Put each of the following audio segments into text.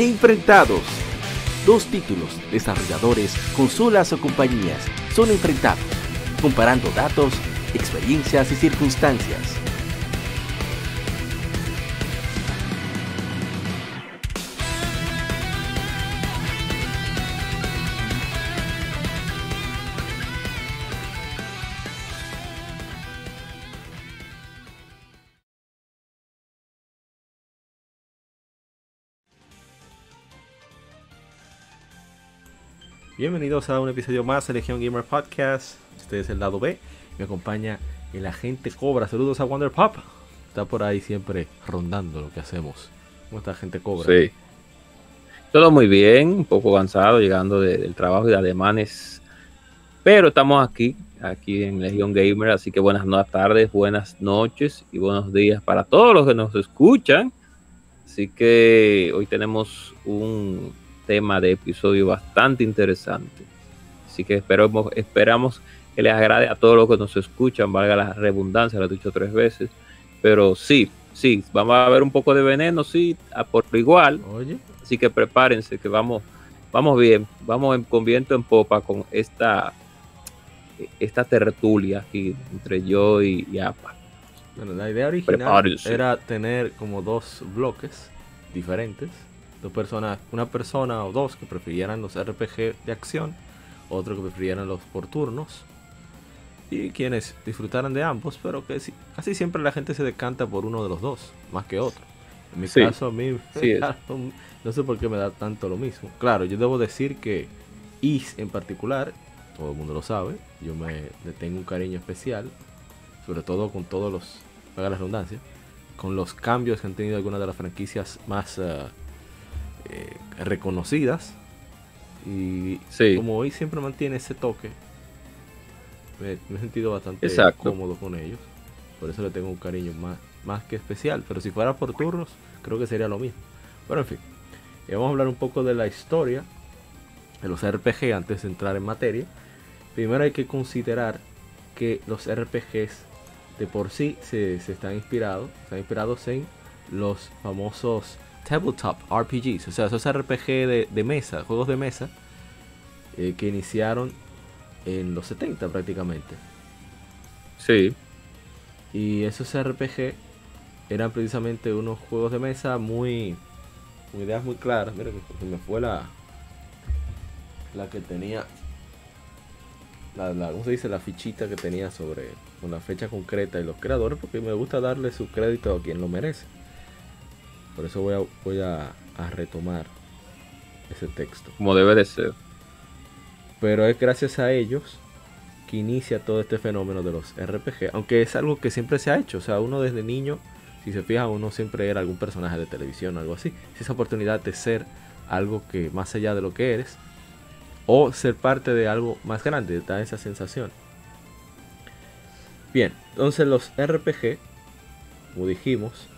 ¿Qué enfrentados? Dos títulos, desarrolladores, consolas o compañías son enfrentados, comparando datos, experiencias y circunstancias. Bienvenidos a un episodio más de Legion Gamer Podcast. Este es el lado B. Me acompaña el agente Cobra. Saludos a Wonder Pop. Está por ahí siempre rondando lo que hacemos. ¿Cómo está agente Cobra? Sí. Todo muy bien, un poco cansado, llegando de- del trabajo y de ademanes. Pero estamos aquí, aquí en Legion Gamer. Así que buenas tardes, buenas noches y buenos días para todos los que nos escuchan. Así que hoy tenemos un tema de episodio bastante interesante. Así que esperamos, esperamos que les agrade a todos los que nos escuchan, valga la redundancia, lo he dicho tres veces. Pero sí, sí, vamos a ver un poco de veneno, sí, a por igual. Oye, Así que prepárense que vamos, vamos bien, vamos en- con viento en popa con esta, esta tertulia aquí entre yo y, y APA. bueno, la idea original Prepárense. era tener como dos bloques diferentes. Dos personas, una persona o dos que prefirieran los RPG de acción, otro que prefirieran los por turnos. Y quienes disfrutaran de ambos, pero que casi siempre la gente se decanta por uno de los dos, más que otro. En mi Sí. caso, a mí, Sí no sé por qué me da tanto lo mismo. Claro, yo debo decir que Is en particular, todo el mundo lo sabe, yo me le tengo un cariño especial, sobre todo con todos los, haga la redundancia, con los cambios que han tenido algunas de las franquicias más eh, eh, reconocidas. Y Sí. como hoy siempre mantiene ese toque, me, me he sentido bastante Exacto. cómodo con ellos. Por eso le tengo un cariño más, más que especial. Pero si fuera por turnos, creo que sería lo mismo. Pero en fin, eh, vamos a hablar un poco de la historia de los RPG antes de entrar en materia. Primero hay que considerar que los RPGs de por sí se, se están inspirados, están inspirados en los famosos tabletop RPGs, o sea, esos RPG de, de mesa, juegos de mesa, eh, que iniciaron en los 70 prácticamente. Sí, Y esos RPG eran precisamente unos juegos de mesa muy. con ideas muy claras. Mira que me fue la. La que tenía. La, la- ¿Cómo se dice? La fichita que tenía sobre. Con la fecha concreta y los creadores. Porque me gusta darle su crédito a quien lo merece. Por eso voy a, voy a, a retomar ese texto. como debe de ser. Pero es gracias a ellos que inicia todo este fenómeno de los RPG. Aunque es algo que siempre se ha hecho. O sea, uno desde niño, si se fijan, uno siempre era algún personaje de televisión o algo así. Es esa oportunidad de ser algo que más allá de lo que eres. O ser parte de algo más grande, da esa sensación. Bien, entonces los RPG, como dijimos,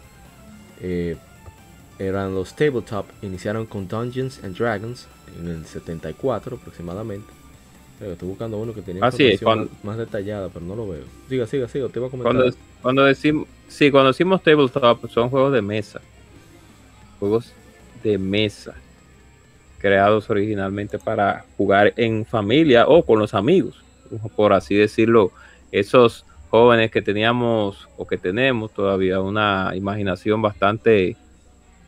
eh, eran los tabletop, iniciaron con Dungeons and Dragons en el 74 aproximadamente. Eh, Estoy buscando uno que tenía Así es, información cuando- más, más detallada, pero no lo veo. Siga, siga, siga, te iba a comentar. Cuando, cuando decimos, sí, cuando decimos tabletop son juegos de mesa. Juegos de mesa. Creados originalmente para jugar en familia o con los amigos. Por así decirlo, esos jóvenes que teníamos o que tenemos todavía una imaginación bastante,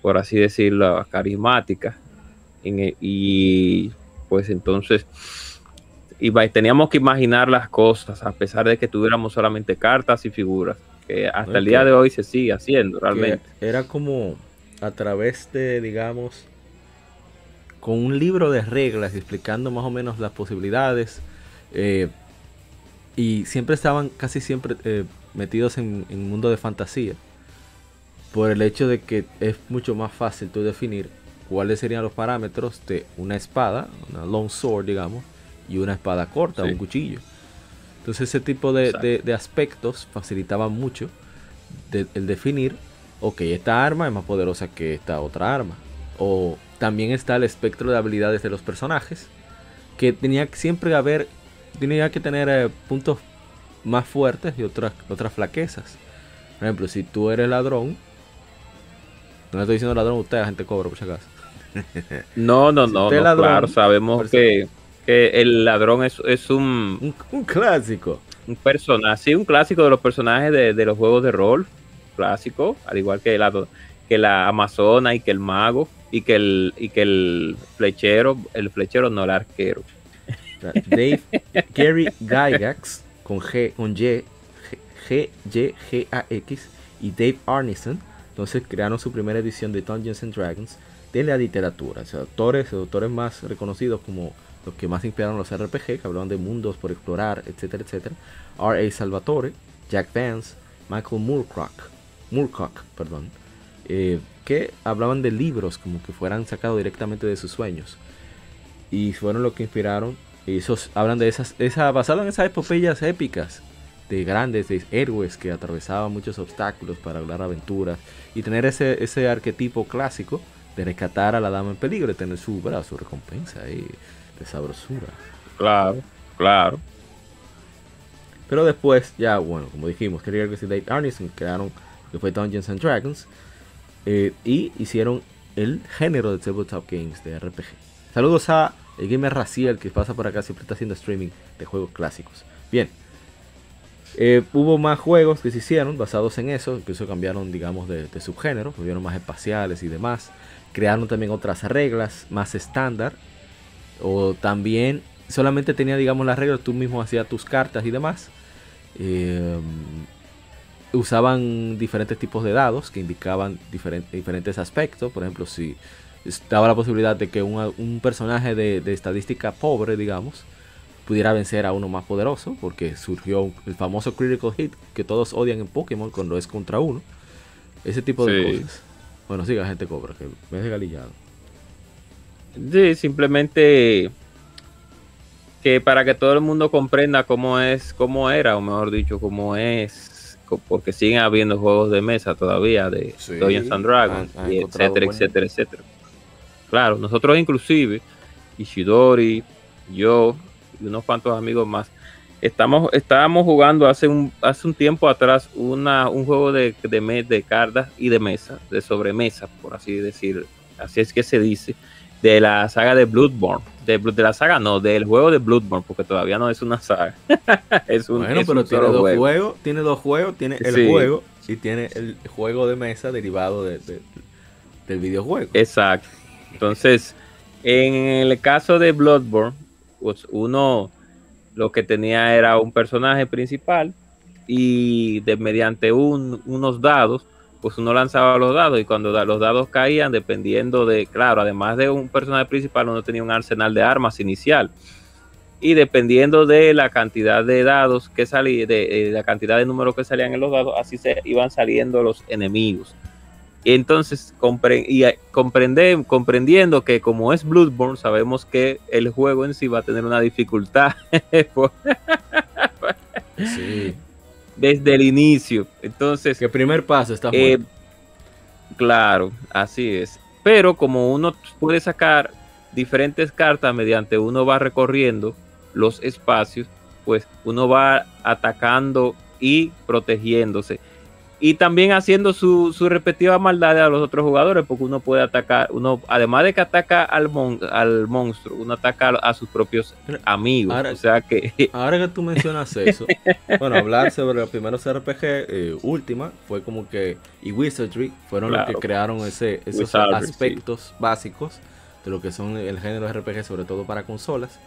por así decirlo, carismática. E- y pues entonces iba- teníamos que imaginar las cosas a pesar de que tuviéramos solamente cartas y figuras. que hasta el día de hoy se sigue haciendo realmente. Era como a través de, digamos, con un libro de reglas explicando más o menos las posibilidades. Eh, y siempre estaban casi siempre eh, metidos en, un mundo de fantasía. Por el hecho de que es mucho más fácil tú definir cuáles serían los parámetros de una espada, una long sword, digamos, y una espada corta, un cuchillo. Entonces ese tipo de, aspectos facilitaban mucho el definir, ok, esta arma es más poderosa que esta otra arma. O también está el espectro de habilidades de los personajes, que tenía que siempre haber, tenía que tener eh, puntos más fuertes y otras, otras flaquezas. Por ejemplo, si tú eres ladrón, no le estoy diciendo ladrón a usted, la gente cobra por si acaso. No, no, no, claro, sabemos que, el ladrón es, es un, un, clásico. Un personaje, sí, un clásico de los personajes de, los juegos de rol, clásico, al igual que la, que la amazona y que el mago y que el, y que el flechero, el flechero no el arquero. Dave Gary Gygax con G, con Y, G, Y, G, A, X y Dave Arneson. Entonces crearon su primera edición de Dungeons and Dragons de la literatura. O sea, autores, autores más reconocidos como los que más inspiraron los RPG, que hablaban de mundos por explorar, etcétera, etcétera. R.A. Salvatore, Jack Vance, Michael Moorcock, Moorcock perdón, eh, que hablaban de libros como que fueran sacados directamente de sus sueños. Y fueron los que inspiraron y esos hablan de esas, esa, basado en esas epopeyas épicas de grandes de héroes que atravesaban muchos obstáculos para lograr aventuras y tener ese, ese arquetipo clásico de rescatar a la dama en peligro y tener su, su recompensa ahí de sabrosura. Claro, claro. Pero después, ya bueno, como dijimos, que y Dave Arneson crearon que fue Dungeons and Dragons eh, y hicieron el género de tabletop games de RPG. Saludos a el gamer Raciel que pasa por acá siempre está haciendo streaming de juegos clásicos. Bien. Eh, hubo más juegos que se hicieron basados en eso, incluso cambiaron, digamos, de, subgénero, volvieron más espaciales y demás. Crearon también otras reglas más estándar. O también solamente tenía, digamos, las reglas, tú mismo hacías tus cartas y demás. Eh, usaban diferentes tipos de dados que indicaban diferentes aspectos. Por ejemplo, si estaba la posibilidad de que un personaje de, estadística pobre, digamos, pudiera vencer a uno más poderoso, porque surgió el famoso critical hit que todos odian en Pokémon cuando es contra uno. Ese tipo de cosas. Bueno, siga gente cobra, que me he galillado. Sí, simplemente que para que todo el mundo comprenda cómo es, cómo era, o mejor dicho, cómo es, porque siguen habiendo juegos de mesa todavía de Dungeons and Dragons, etcétera, etcétera, etcétera. Claro, nosotros inclusive, Ishidori, yo y unos cuantos amigos más, estamos, estábamos jugando hace un, hace un tiempo atrás una, un juego de, de, de cartas y de mesa, de sobremesa, por así decir, así es que se dice, de la saga de Bloodborne. De, de la saga no, del juego de Bloodborne, porque todavía no es una saga. es un, bueno, pero tiene dos juegos, tiene dos juegos, tiene el juego y tiene el juego de mesa derivado del videojuego. Exacto. Entonces, en el caso de Bloodborne, pues uno lo que tenía era un personaje principal y de, mediante unos dados, pues uno lanzaba los dados y cuando los dados caían, dependiendo de, claro, además de un personaje principal, uno tenía un arsenal de armas inicial. Y dependiendo de la cantidad de dados que salían, de, la cantidad de números que salían en los dados, así se iban saliendo los enemigos. Entonces, y eh, comprendiendo que como es Bloodborne, sabemos que el juego en sí va a tener una dificultad. Desde el inicio. Entonces. Que primer paso está eh, Claro, así es. Pero como uno puede sacar diferentes cartas mediante uno va recorriendo los espacios, pues uno va atacando y protegiéndose y también haciendo su, su respectiva maldad a los otros jugadores, porque uno puede atacar, uno además de que ataca al, al monstruo, uno ataca a sus propios amigos. Ahora, o sea que... Ahora que tú mencionas eso, bueno, hablar sobre los primeros RPG, eh, Última, fue como que, y Wizardry, fueron los que crearon ese, esos aspectos básicos de lo que son el género RPG, sobre todo para consolas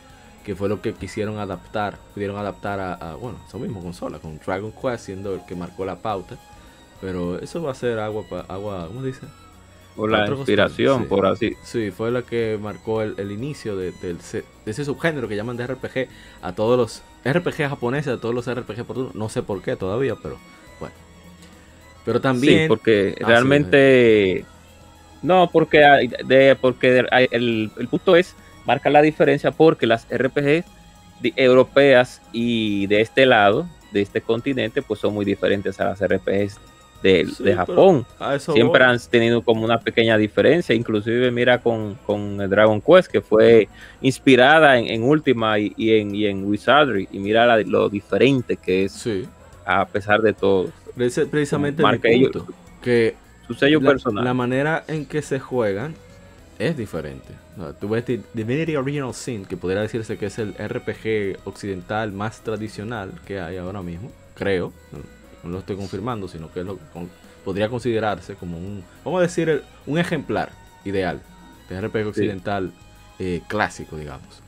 que fue lo que quisieron adaptar, pudieron adaptar a, bueno, eso mismo consola, con Dragon Quest siendo el que marcó la pauta. Pero eso va a ser agua, agua ¿cómo dice? Por la inspiración, por así. Sí, fue la que marcó el, inicio de, ese subgénero que llaman de RPG a todos los RPG japoneses, a todos los RPG por No sé por qué todavía, pero bueno. Pero también. Sí, porque ah, realmente. no, porque, de, porque el, el punto es marca la diferencia porque las RPG europeas y de este lado, de este continente, pues son muy diferentes a las RPGs de, Japón. Siempre han tenido como una pequeña diferencia, inclusive mira con, con Dragon Quest, que fue inspirada en, Ultima y, en, y, en, Wizardry, y mira lo diferente que es a pesar de todo. Precisamente el punto, que su sello personal. La manera en que se juegan es diferente. tú ves Divinity Original Sin, que podría decirse que es el RPG occidental más tradicional que hay ahora mismo, creo no lo estoy confirmando, sino que lo, podría considerarse como un, vamos a decir, un ejemplar ideal de RPG occidental eh, clásico, digamos.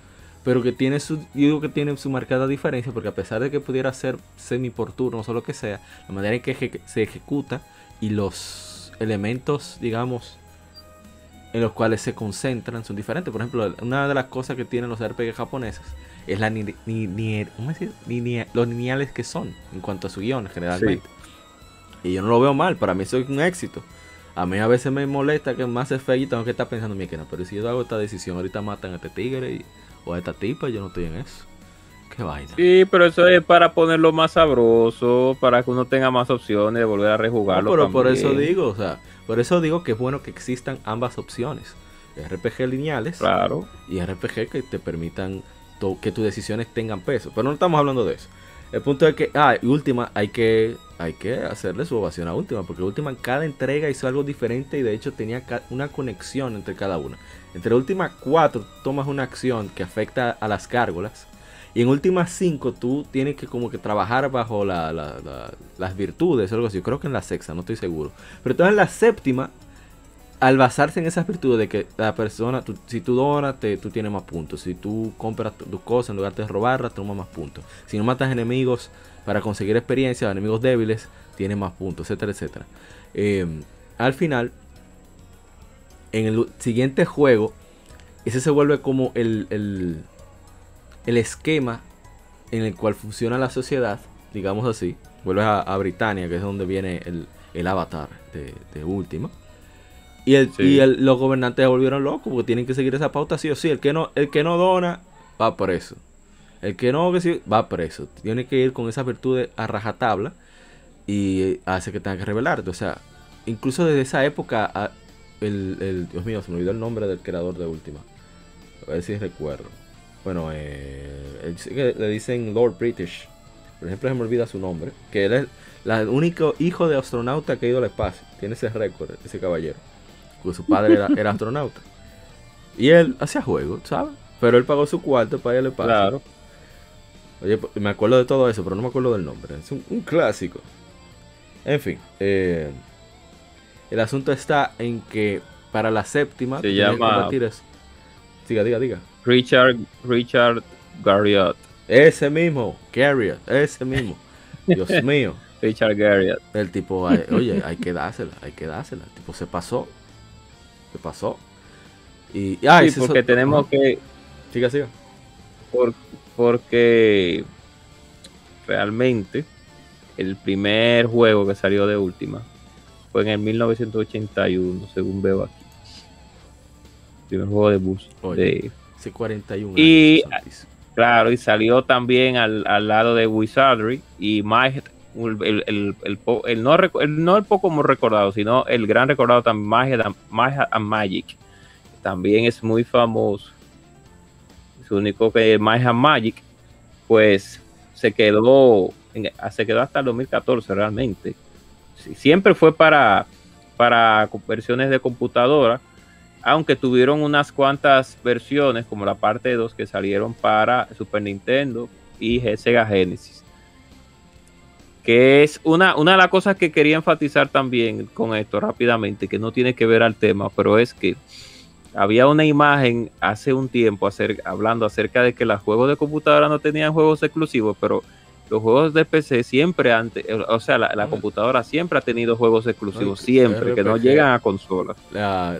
Pero que tiene su, digo que tiene su marcada diferencia, porque a pesar de que pudiera ser semi por turnos o lo que sea, la manera en que se ejecuta y los elementos, digamos, en los cuales se concentran son diferentes. Por ejemplo, una de las cosas que tienen los RPG japoneses es la ni, ni, los lineales que son en cuanto a su guion generalmente. Y yo no lo veo mal, para mí eso es un éxito. A mí a veces me molesta que más se y tengo que estar pensando, mi que no, pero si yo hago esta decisión, ahorita matan a este tigre o a esta tipa, yo no estoy en eso. Qué vaina. Sí, pero eso es para ponerlo más sabroso, para que uno tenga más opciones de volver a rejugarlo. pero por eso digo, o sea, por eso digo que es bueno que existan ambas opciones. RPG lineales claro. y RPG que te permitan que tus decisiones tengan peso. Pero no estamos hablando de eso. El punto es que, ah, y última, hay que, hay que hacerle su ovación a última, porque última en cada entrega hizo algo diferente y de hecho tenía una conexión entre cada una. Entre última 4 tomas una acción que afecta a las gárgolas. Y en última 5 tú tienes que como que trabajar bajo las virtudes o algo así. Creo que en la sexta, no estoy seguro. Pero entonces en la séptima al basarse en esas virtudes de que la persona, si tú donas, tú tienes más puntos. Si tú compras tus cosas en lugar de robarlas, tomas más puntos. Si no matas enemigos para conseguir experiencia, enemigos débiles, tienes más puntos, etcétera, etcétera. Eh, al final, en el siguiente juego, ese se vuelve como el, el, esquema en el cual funciona la sociedad, digamos así. Vuelves a, a Britannia, que es donde viene el, avatar de, de Última. Y, el, los gobernantes se volvieron locos porque tienen que seguir esa pauta sí o sí. El que no, el que no dona va preso. El que no va preso. Tiene que ir con esa virtud a rajatabla y hace que tenga que revelarte. O sea, incluso desde esa época, el, Dios mío, se me olvidó el nombre del creador de Última. A ver si recuerdo. Bueno, eh, le dicen Lord British. Por ejemplo, se me olvida su nombre. Que él es el único hijo de astronauta que ha ido al espacio. Tiene ese récord, ese caballero. Porque su padre era, astronauta. Y él hacía juegos, ¿sabes? Pero él pagó su cuarto para ir al espacio. Claro. Oye, pues, me acuerdo de todo eso, pero no me acuerdo del nombre. Es un, clásico. En fin. Eh, el asunto está en que para la séptima... Se llama... Diga, diga, diga. Richard, Richard Garriott. Ese mismo, Garriott, ese mismo. Dios mío. Richard Garriott. El tipo, oye, hay que dársela, hay que dársela. El tipo se pasó. ¿Qué pasó? Y, ah, sí, porque tenemos que. Siga, siga. porque realmente el primer juego que salió de última fue en el 1981, según veo aquí. El primer juego de bus. de, 41 y, claro, y salió también al, lado de Wizardry y Might el, no, el poco como recordado, sino el gran recordado también, Magia, Magic. También es muy famoso. Es único que Magia and Magic, pues se quedó, se quedó hasta el 2014 realmente. Siempre fue para, para versiones de computadora, aunque tuvieron unas cuantas versiones, como la parte 2, que salieron para Super Nintendo y Sega Genesis que es una, una de las cosas que quería enfatizar también con esto rápidamente, que no tiene que ver al tema, pero es que había una imagen hace un tiempo hablando acerca de que los juegos de computadora no tenían juegos exclusivos, pero los juegos de PC siempre han, o sea, la, computadora siempre ha tenido juegos exclusivos, siempre, que no llegan a consolas. La,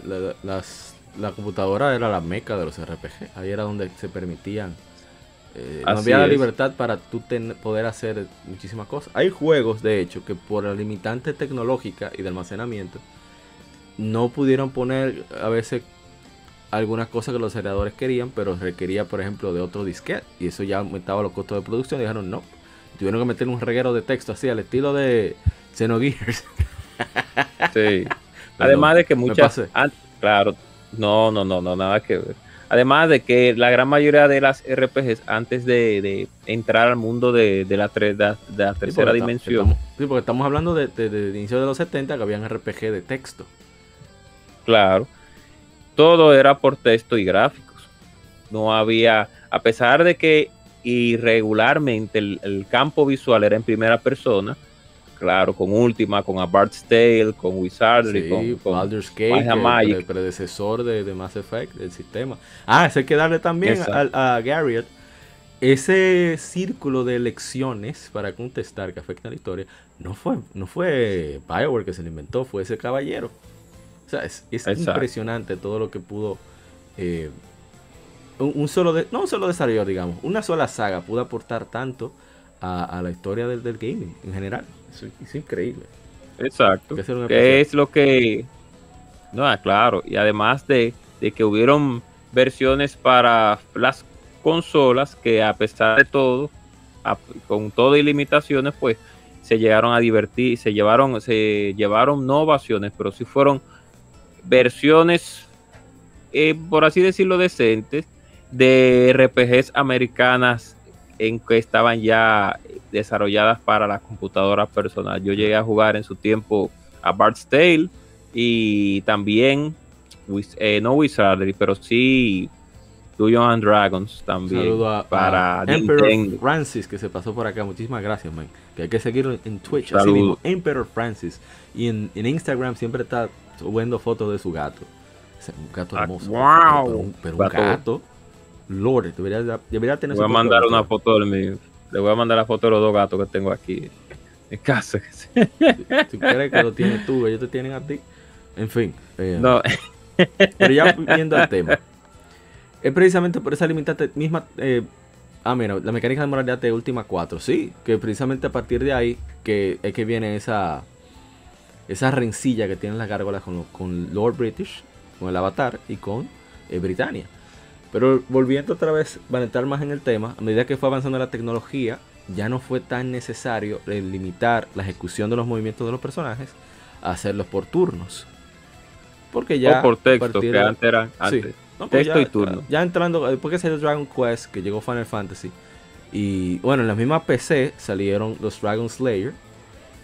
la, computadora era la meca de los RPG, ahí era donde se permitían. Eh, no había la libertad para tú poder hacer muchísimas cosas. Hay juegos, de hecho, que por la limitante tecnológica y de almacenamiento, no pudieron poner a veces algunas cosas que los generadores querían, pero requería, por ejemplo, de otro disquete. Y eso ya aumentaba los costos de producción. Y dijeron, no, tuvieron que meter un reguero de texto así, al estilo de Xenogears. Sí. Además de que muchas. claro, no, no, no, no, nada que ver. Además de que la gran mayoría de las RPGs, antes de, entrar al mundo de, la, de la tercera dimensión. sí, porque estamos hablando de, de, inicio de los 70 que habían RPG de texto. Claro. Todo era por texto y gráficos. No había, a pesar de que y regularmente el, campo visual era en primera persona. Claro, con Ultima, con A Bard's Tale, con Wizardry, con, con Baldur's Gate, el, predecesor de, Mass Effect, del sistema. Ah, eso hay que darle también a, a Garriott ese círculo de elecciones para contestar que afecta a la historia no fue, no fue Bioware que se lo inventó, fue ese caballero. O sea, es, impresionante todo lo que pudo eh, un, solo, de, no un solo desarrollo, digamos, una sola saga pudo aportar tanto a, la historia del, gaming en general. Es, increíble. Exacto. Que es lo que... No, ah, claro. Y además de, que hubieron versiones para las consolas que a pesar de todo, con todo y limitaciones, pues se llegaron a divertir, se llevaron, se llevaron no ovaciones, pero sí fueron versiones, eh, por así decirlo, decentes de RPGs americanas en que estaban ya desarrolladas para las computadoras personales. Yo llegué a jugar en su tiempo a Bard's Tale y también, eh, no Wizardry, pero sí Dungeons and Dragons también. Saludo para Emperor Francis que se pasó por acá. Muchísimas gracias, man. Que hay que seguirlo en Twitch. Así mismo, Emperor Francis. Y en, Instagram siempre está subiendo fotos de su gato. un gato ah, hermoso. wow. pero un gato Lord, debería, debería tener voy a mandar una foto de mi, le voy a mandar la foto de los dos gatos que tengo aquí en casa. si, quieres que lo tienes tú, ellos te tienen a ti. En fin. Eh, no. pero ya viendo el tema. Es precisamente por esa limitante misma. Eh, ah, mira, la mecánica de moralidad de última 4. Sí, que precisamente a partir de ahí que es que viene esa. Esa rencilla que tienen las gárgolas con, con Lord British, con el Avatar y con eh, Britannia. Pero volviendo otra vez, a entrar más en el tema, a medida que fue avanzando la tecnología, ya no fue tan necesario limitar la ejecución de los movimientos de los personajes a hacerlos por turnos. Porque ya. O por texto, que antes eran antes. Pues texto y turno. Ya, entrando, después que salió Dragon Quest, que llegó Final Fantasy. Y bueno, en la misma PC salieron los Dragon Slayer.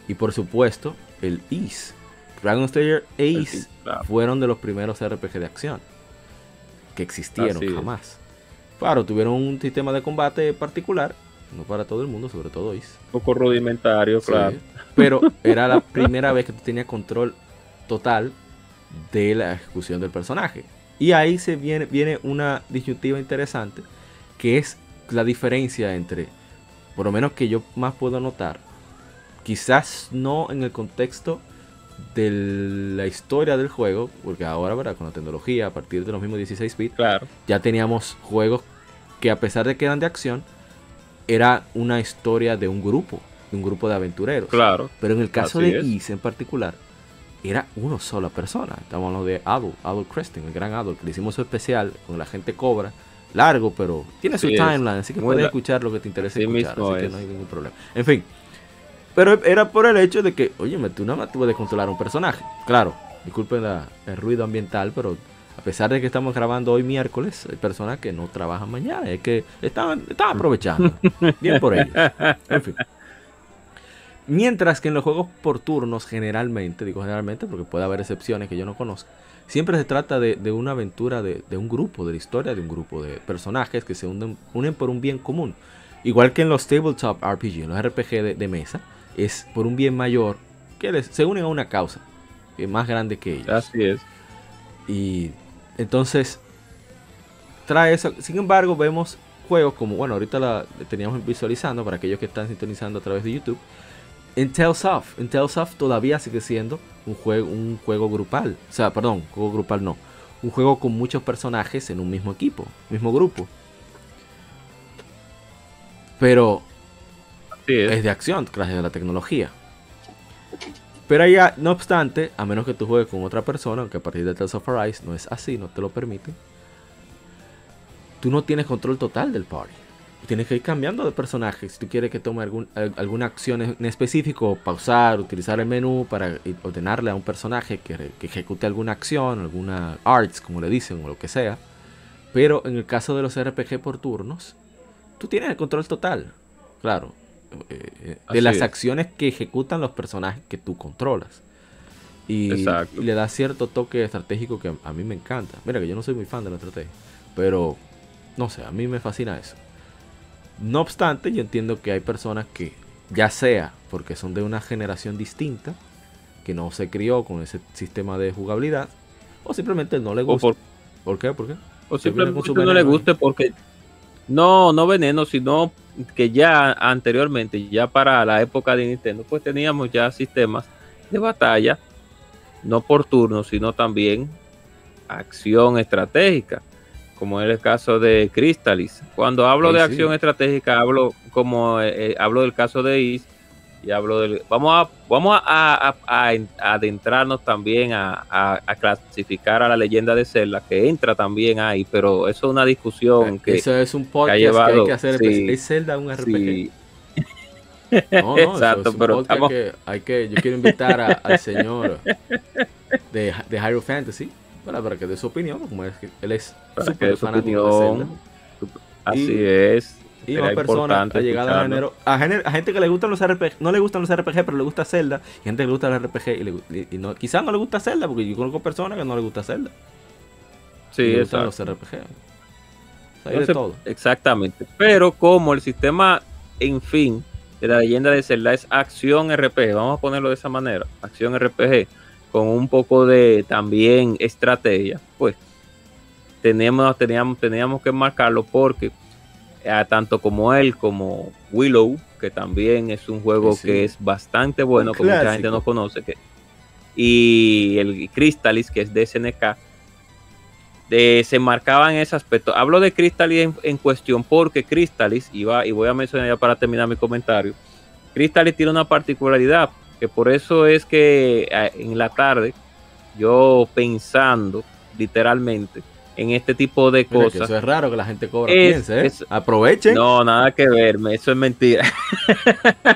Y por supuesto, el Ace. Dragon Slayer Ace fueron de los primeros RPG de acción que existieron jamás. Claro, tuvieron un sistema de combate particular, no para todo el mundo, sobre todo Is. Un poco rudimentario, claro. Pero era la primera vez que tú tenías control total de la ejecución del personaje. Y ahí se viene, viene una disyuntiva interesante, que es la diferencia entre, por lo menos que yo más puedo notar, quizás no en el contexto de la historia del juego, porque ahora, ¿verdad? Con la tecnología, a partir de los mismos 16 bits, claro. ya teníamos juegos que a pesar de que eran de acción, era una historia de un grupo, de un grupo de aventureros. Claro. Pero en el caso de Is en particular, era una sola persona. Estamos hablando de Adult, Adult Cresting, el gran Adult, que le hicimos su especial con la gente cobra. Largo, pero tiene su timeline, así que puedes escuchar lo que te interesa escuchar, así que no hay ningún problema. En fin, pero era por el hecho de que, oye, tú nada más puedes controlar un personaje. Claro, disculpen el ruido ambiental, pero a pesar de que estamos grabando hoy miércoles, hay personas que no trabajan mañana. Es que estaban, estaban aprovechando. Bien por ellos. En fin. Mientras que en los juegos por turnos, generalmente, digo generalmente porque puede haber excepciones que yo no conozco, siempre se trata de, una aventura de, un grupo, de la historia de un grupo de personajes que se unen, unen por un bien común. Igual que en los tabletop RPG, en los RPG de mesa, es por un bien mayor que se unen a una causa que es más grande que ellos. Así es. Y Entonces, trae eso. Sin embargo, vemos juegos como, bueno, ahorita la teníamos visualizando para aquellos que están sintonizando a través de YouTube. En Tales of, en Tales of todavía sigue siendo un juego, un juego grupal. O sea, perdón, juego grupal no. Un juego con muchos personajes en un mismo equipo, mismo grupo. Pero es. de acción, gracias a la tecnología. Pero allá, no obstante, a menos que tú juegues con otra persona, aunque a partir de Tales of Arise no es así, no te lo permite, tú no tienes control total del party. Tienes que ir cambiando de personaje. Si tú quieres que tome algún, alguna acción en específico, pausar, utilizar el menú para ordenarle a un personaje que, que ejecute alguna acción, alguna arts, como le dicen, o lo que sea. Pero en el caso de los RPG por turnos, tú tienes el control total. Claro, eh, eh, de las acciones que ejecutan los personajes que tú controlas. Y, le da cierto toque estratégico que a, mí me encanta. Mira que yo no soy muy fan de la estrategia, pero no sé, a mí me fascina eso. No obstante, yo entiendo que hay personas que, ya sea porque son de una generación distinta, que no se crió con ese sistema de jugabilidad, o simplemente no le gusta. Por, qué? ¿Por qué? O simplemente no le guste porque no, no veneno, sino que ya anteriormente, ya para la época de Nintendo, pues teníamos ya sistemas de batalla, no por turno, sino también acción estratégica, como es el caso de Crystalis. Cuando hablo de acción estratégica, hablo como eh, eh, hablo del caso de Is y hablo del. Vamos a, vamos a, adentrarnos también a, clasificar a la leyenda de Zelda, que entra también ahí, pero eso es una discusión que. Eso es un podcast que, hay que hacer. ¿Es Zelda un RPG? No, no, Exacto, pero que hay que, yo quiero invitar al señor de, de Hyrule Fantasy para, que dé su opinión, como es que él es súper fanático de Zelda. Así es. Y más personas ha llegado a enero. A, gente que le gustan los RPG, no le gustan los RPG, pero le gusta Zelda. Y gente que le gusta los RPG y, no, quizás no le gusta Zelda, porque yo conozco personas que no le gusta Zelda. Sí, le gustan los RPG. de todo. Exactamente. Pero como el sistema, en fin, de la leyenda de Zelda es acción RPG, vamos a ponerlo de esa manera, acción RPG, con un poco de también estrategia, pues teníamos, teníamos, teníamos que marcarlo porque tanto como él como Willow, que también es un juego que es bastante bueno, que mucha gente no conoce, que, y el Crystalis, que es de SNK, de, se marcaba en ese aspecto. Hablo de Crystalis en, cuestión porque Crystalis, y, y voy a mencionar ya para terminar mi comentario, Crystalis tiene una particularidad, que por eso es que en la tarde, yo pensando literalmente, en este tipo de cosas. eso es raro que la gente cobra piense, ¿eh? Aprovechen. No, nada que ver, eso es mentira.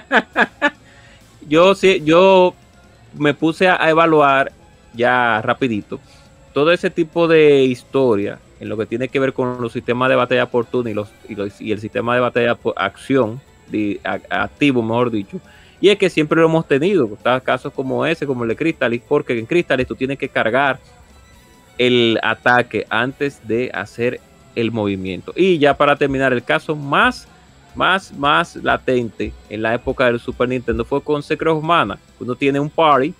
yo sí, yo me puse a, evaluar ya rapidito todo ese tipo de historia en lo que tiene que ver con los sistemas de batalla por turno y, los, y, el sistema de batalla por acción, activo mejor dicho. Y es que siempre lo hemos tenido, casos como ese, como el de Crystalis, porque en Crystalis tú tienes que cargar el ataque antes de hacer el movimiento. Y ya para terminar, el caso más, más, más latente en la época del Super Nintendo fue con Secret of Mana. Uno tiene un party,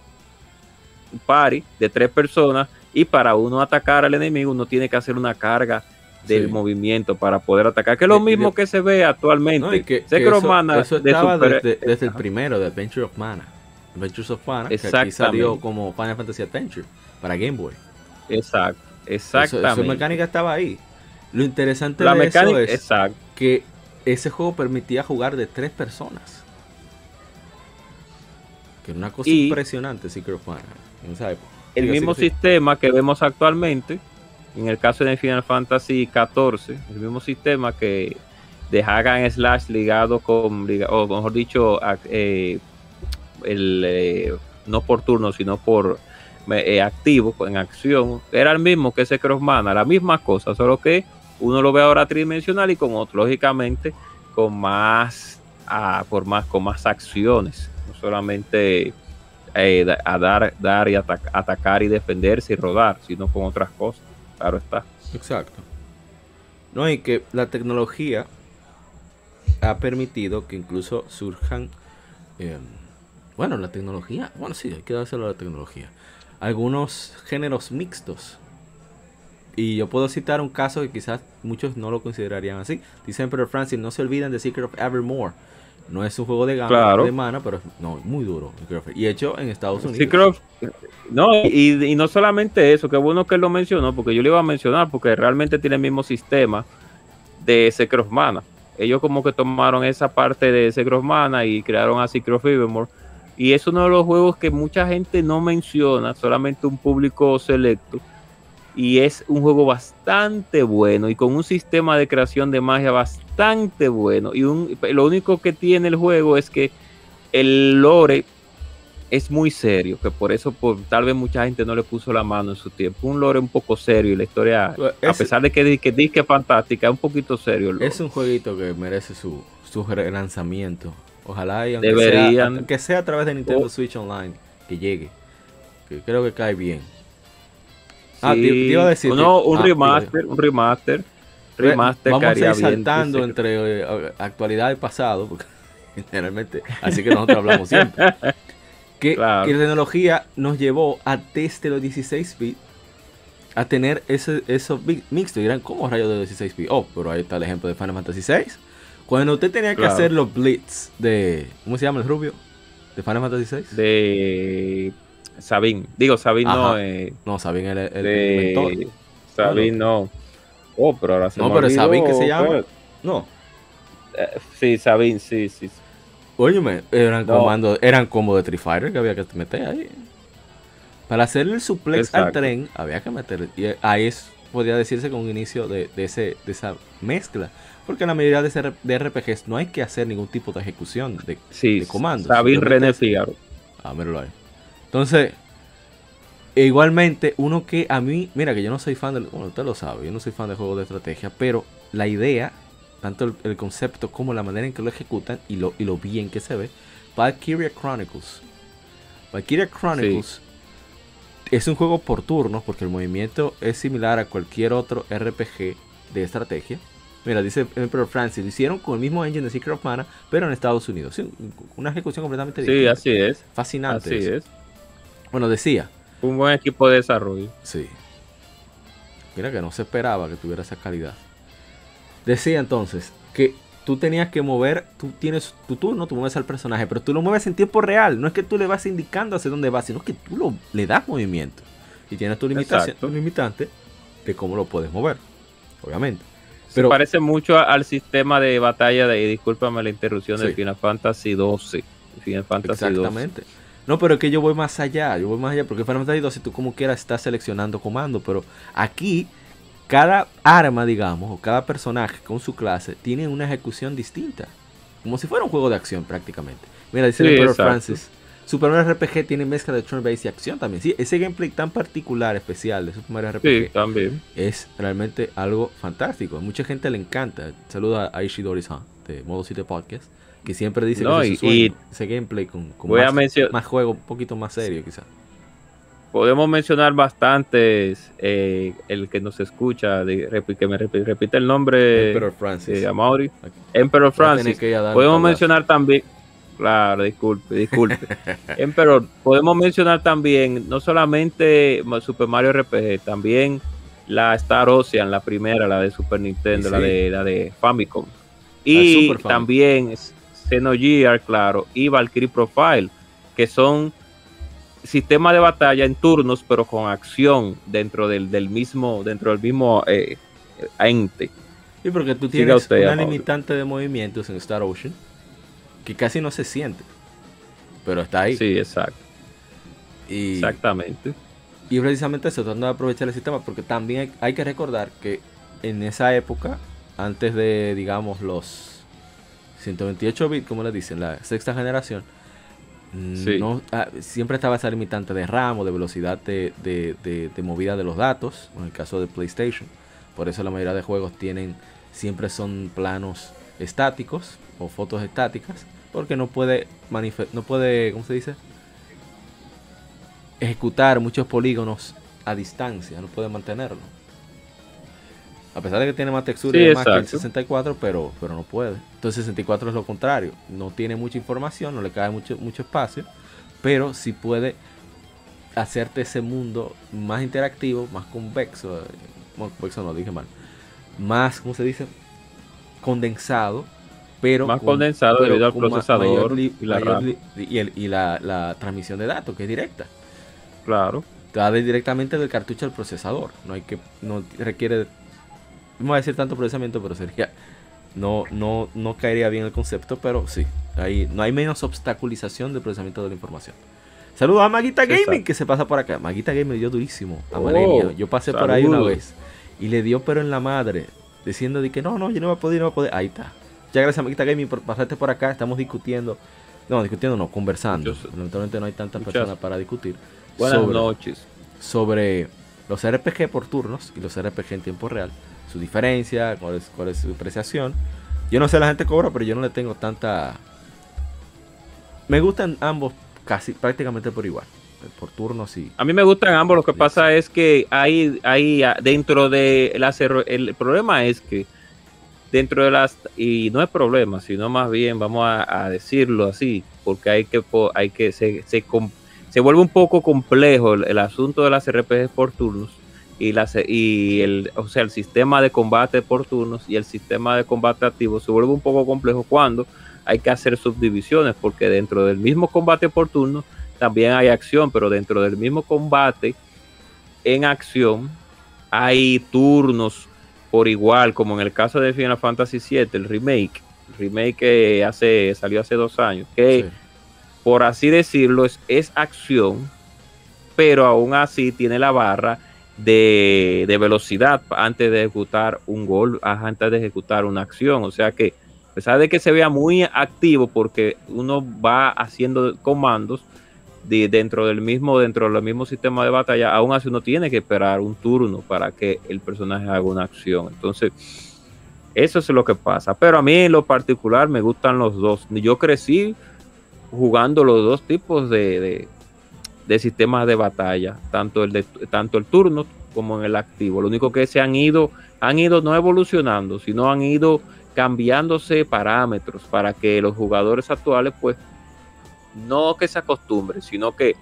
un party de tres personas y para uno atacar al enemigo uno tiene que hacer una carga del movimiento para poder atacar, que es lo mismo que se ve actualmente. que, Secret of Mana estaba desde, el primero, de Adventure of Mana. Adventures of Mana, que aquí salió como Final Fantasy Adventure para Game Boy. Exacto, exactamente. Su mecánica estaba ahí. Lo interesante de eso es que ese juego permitía jugar de tres personas. Que era una cosa impresionante, Secret of Mana, en esa época. El mismo sistema que vemos actualmente, en el caso de Final Fantasy XIV, el mismo sistema que de Hagan Slash ligado con, o mejor dicho, eh, el, eh, no por turno, sino por eh, activo, en acción, era el mismo que ese Crossmana, la misma cosa, solo que uno lo ve ahora tridimensional y con otro, lógicamente, con más, a, por más, con más acciones, no solamente eh, a dar, dar y atacar y defenderse y rodar, sino con otras cosas, claro está. Exacto. No, y que la tecnología ha permitido que incluso surjan, em, bueno, la tecnología, bueno, sí, hay que dárselo a la tecnología algunos géneros mixtos. Y yo puedo citar un caso que quizás muchos no lo considerarían así. Dice Emperor Francis, no se olviden de Secret of Evermore. No es un juego de gama, Claro. de mana, pero no, muy duro. Y hecho en Estados Unidos. No, y, y no solamente eso, que bueno que él lo mencionó, porque yo le iba a mencionar, porque realmente tiene el mismo sistema de Secret of Mana. Ellos como que tomaron esa parte de Secret of Mana y crearon a Secret of Evermore. Y es uno de los juegos que mucha gente no menciona, solamente un público selecto. Y es un juego bastante bueno y con un sistema de creación de magia bastante bueno. Y un, lo único que tiene el juego es que el lore es muy serio, que por eso por, tal vez mucha gente no le puso la mano en su tiempo. Un lore un poco serio y la historia, a Es- pesar de que, di- que, es fantástica, es un poquito serio. el lore. Es un jueguito que merece su, su relanzamiento. Ojalá y aunque, Deberían. Sea, aunque sea a través de Nintendo Oh. Switch Online, que llegue. Que creo que cae bien. Ah, Sí, te, te iba a decir. no, un ah, remaster, un remaster. Re- Remaster Vamos a ir saltando entre eh, actualidad y pasado, porque generalmente, así que nosotros hablamos siempre. Que, Claro. que la tecnología nos llevó a desde los 16 bits a tener ese, esos mixtos. Y dirán, ¿cómo rayos de 16 bits? Oh, pero ahí está el ejemplo de Final Fantasy VI. Cuando usted tenía que hacer los blitz de. ¿Cómo se llama el rubio? De Final Fantasy VI. De Sabin. Digo, Sabin no. Eh, No, Sabin el, el de inventor. Sabin no. Oh, pero ahora se No, me pero Sabin que se llama. pero- No. eh, sí, Sabin, sí, sí. Óyeme, eran No. comandos, eran combos de Street Fighter que había que meter ahí. Para hacerle el suplex al tren, había que meter. Y ahí es, podría decirse con un inicio de, de ese, de esa mezcla. Porque en la mayoría de, de RPGs no hay que hacer ningún tipo de ejecución de, Sí, de comandos. Simplemente René Figaro. Ah, míralo ahí. Entonces, e igualmente, uno que a mí, mira que yo no soy fan del, bueno, usted lo sabe, yo no soy fan de juegos de estrategia, pero la idea, tanto el, el concepto como la manera en que lo ejecutan y lo, y lo bien que se ve, Valkyria Chronicles. Valkyria Chronicles es un juego por turnos porque el movimiento es similar a cualquier otro RPG de estrategia. Mira, dice Emperor Francis, lo hicieron con el mismo engine de Secret of Mana, pero en Estados Unidos. Sí, una ejecución completamente Sí, distinta. así es. Fascinante. Así eso. es. Bueno, decía, Un buen equipo de desarrollo. sí. Mira que no se esperaba que tuviera esa calidad. Decía entonces que tú tenías que mover, tú tienes tu turno, tú mueves al personaje, pero tú lo mueves en tiempo real. No es que tú le vas indicando hacia dónde va, sino que tú lo, le das movimiento. Y tienes tu limitación, tu limitante de cómo lo puedes mover. Obviamente. Se Pero- parece mucho a- al sistema de batalla de, discúlpame la interrupción, de. Final Fantasy 12. Final Fantasy 12. Exactamente. No, pero es que yo voy más allá, yo voy más allá, porque Final Fantasy 12 tú como quieras estás seleccionando comandos, pero aquí cada arma, digamos, o cada personaje con su clase tiene una ejecución distinta, como si fuera un juego de acción prácticamente. Mira, dice el Sí, exacto. Francis, Super Mario RPG tiene mezcla de turn-based y acción también. Sí, ese gameplay tan particular, especial de Super Mario RPG Sí, también. es realmente algo fantástico. A mucha gente le encanta. Saluda a Ishidori-san de Modo 7 Podcast, que siempre dice No, que es y- su sueño, y ese gameplay con, con voy a más, mencio- más juego, un poquito más serio quizás. Podemos mencionar bastantes. eh, el que nos escucha, de- que me repi- repite el nombre Emperor Francis. Amaury. Aquí. Emperor a Francis. a Podemos mencionar también. Claro, disculpe, disculpe. Emperor, podemos mencionar también, no solamente Super Mario RPG, también la Star Ocean, la primera, la de Super Nintendo, Sí. la de la de Famicom. Y Famicom. también Xenogears, claro, y Valkyrie Profile, que son sistemas de batalla en turnos, pero con acción dentro del, del mismo, dentro del mismo eh, ente. Sí, porque tú tienes usted, una limitante de movimientos en Star Ocean que casi no se siente. Pero está ahí. Sí, exacto, y, exactamente. y precisamente eso, tratando de aprovechar el sistema, porque también hay, hay que recordar que en esa época, antes de, digamos, los 128 bits, como le dicen, la sexta generación, Sí. no, ah, siempre estaba esa limitante de RAM o de velocidad de, de- de- de movida de los datos, en el caso de PlayStation. Por eso la mayoría de juegos tienen, siempre son planos estáticos o fotos estáticas, porque no puede, no puede, ¿cómo se dice? Ejecutar muchos polígonos a distancia, no puede mantenerlo. A pesar de que tiene más textura Sí, y demás que el exacto. 64, pero, pero no puede. Entonces 64 es lo contrario. No tiene mucha información, no le cae mucho, mucho espacio, pero sí puede hacerte ese mundo más interactivo, más convexo, eh, eso no dije mal, más, ¿cómo se dice? Condensado, pero más condensado debido al procesador y, la, y, la, transmisión de datos, que es directa. Claro. Va directamente del cartucho al procesador. No hay que, no requiere, no voy a decir tanto procesamiento, pero sería, no, no, no caería bien el concepto, pero sí, ahí no hay menos obstaculización del procesamiento de la información. Saludos a Maguita Gaming que se pasa por acá. Maguita Gaming dio durísimo a oh, Yo pasé por ahí una vez y le dio pero en la madre, diciendo de que no, no, yo no voy a poder, no voy a poder. Ahí está. Muchas gracias Maguita Gaming por pasarte por acá. Estamos discutiendo. No, discutiendo no, conversando. Lamentablemente no hay tantas personas para discutir. Buenas noches. Sobre los RPG por turnos y los RPG en tiempo real. Su diferencia, cuál es, cuál es su apreciación. Yo no sé, la gente cobra, pero yo no le tengo tanta... Me gustan ambos casi prácticamente por igual. Por turnos y. A mí me gustan ambos. Lo que pasa es que hay, hay dentro de las el problema es que dentro de las y no es problema, sino más bien vamos a, decirlo así, porque hay que hay que se, se, se vuelve un poco complejo el, asunto de las RPGs por turnos y las y el o sea el sistema de combate por turnos y el sistema de combate activo se vuelve un poco complejo cuando hay que hacer subdivisiones porque dentro del mismo combate por turno también hay acción, pero dentro del mismo combate en acción hay turnos por igual, como en el caso de Final Fantasy VII, el remake, el remake que hace, salió hace dos años, que por así decirlo es, es, acción, pero aún así tiene la barra de, de velocidad antes de ejecutar un gol, antes de ejecutar una acción, o sea que a pesar de que se vea muy activo porque uno va haciendo comandos de, dentro del mismo dentro del mismo sistema de batalla, aún así uno tiene que esperar un turno para que el personaje haga una acción. Entonces, eso es lo que pasa. Pero a mí en lo particular me gustan los dos. Yo crecí jugando los dos tipos de, de, sistemas de batalla, tanto el de tanto el turno como en el activo. Lo único que se han ido, han ido no evolucionando, sino han ido cambiándose parámetros para que los jugadores actuales pues no que se acostumbren, sino que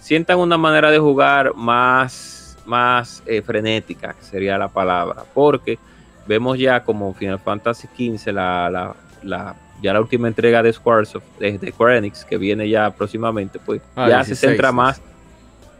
sientan una manera de jugar más, más eh, frenética, sería la palabra, porque vemos ya como Final Fantasy XV, la, la, ya la última entrega de Squaresoft, de, de que viene ya próximamente, pues ah, ya se centra más,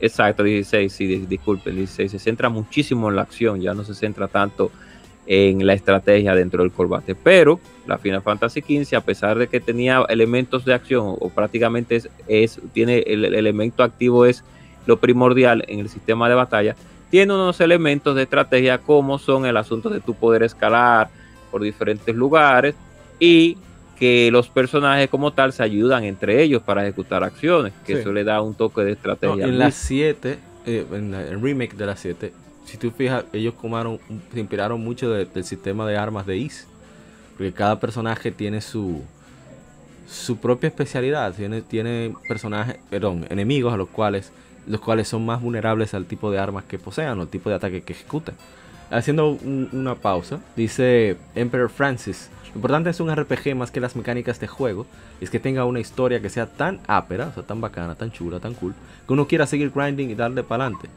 exacto, 16, sí, disculpen, 16, se centra muchísimo en la acción, ya no se centra tanto en la estrategia dentro del combate. Pero la Final Fantasy XV, a pesar de que tenía elementos de acción, o prácticamente es, tiene el, elemento activo es lo primordial en el sistema de batalla, tiene unos elementos de estrategia como son el asunto de tu poder escalar por diferentes lugares y que los personajes como tal se ayudan entre ellos para ejecutar acciones, que eso le da un toque de estrategia. en la 7, eh, en el remake de la 7, si tú fijas, ellos se inspiraron mucho del sistema de armas de Is. Porque cada personaje tiene su, su propia especialidad. Tiene, tiene personajes, perdón, enemigos a los cuales, los cuales son más vulnerables al tipo de armas que posean o al tipo de ataque que ejecutan. Haciendo una pausa, dice Emperor Francis. Lo importante es un RPG más que las mecánicas de juego. Es que tenga una historia que sea tan ápera, o sea, tan bacana, tan chula, tan cool, que uno quiera seguir grinding y darle para adelante.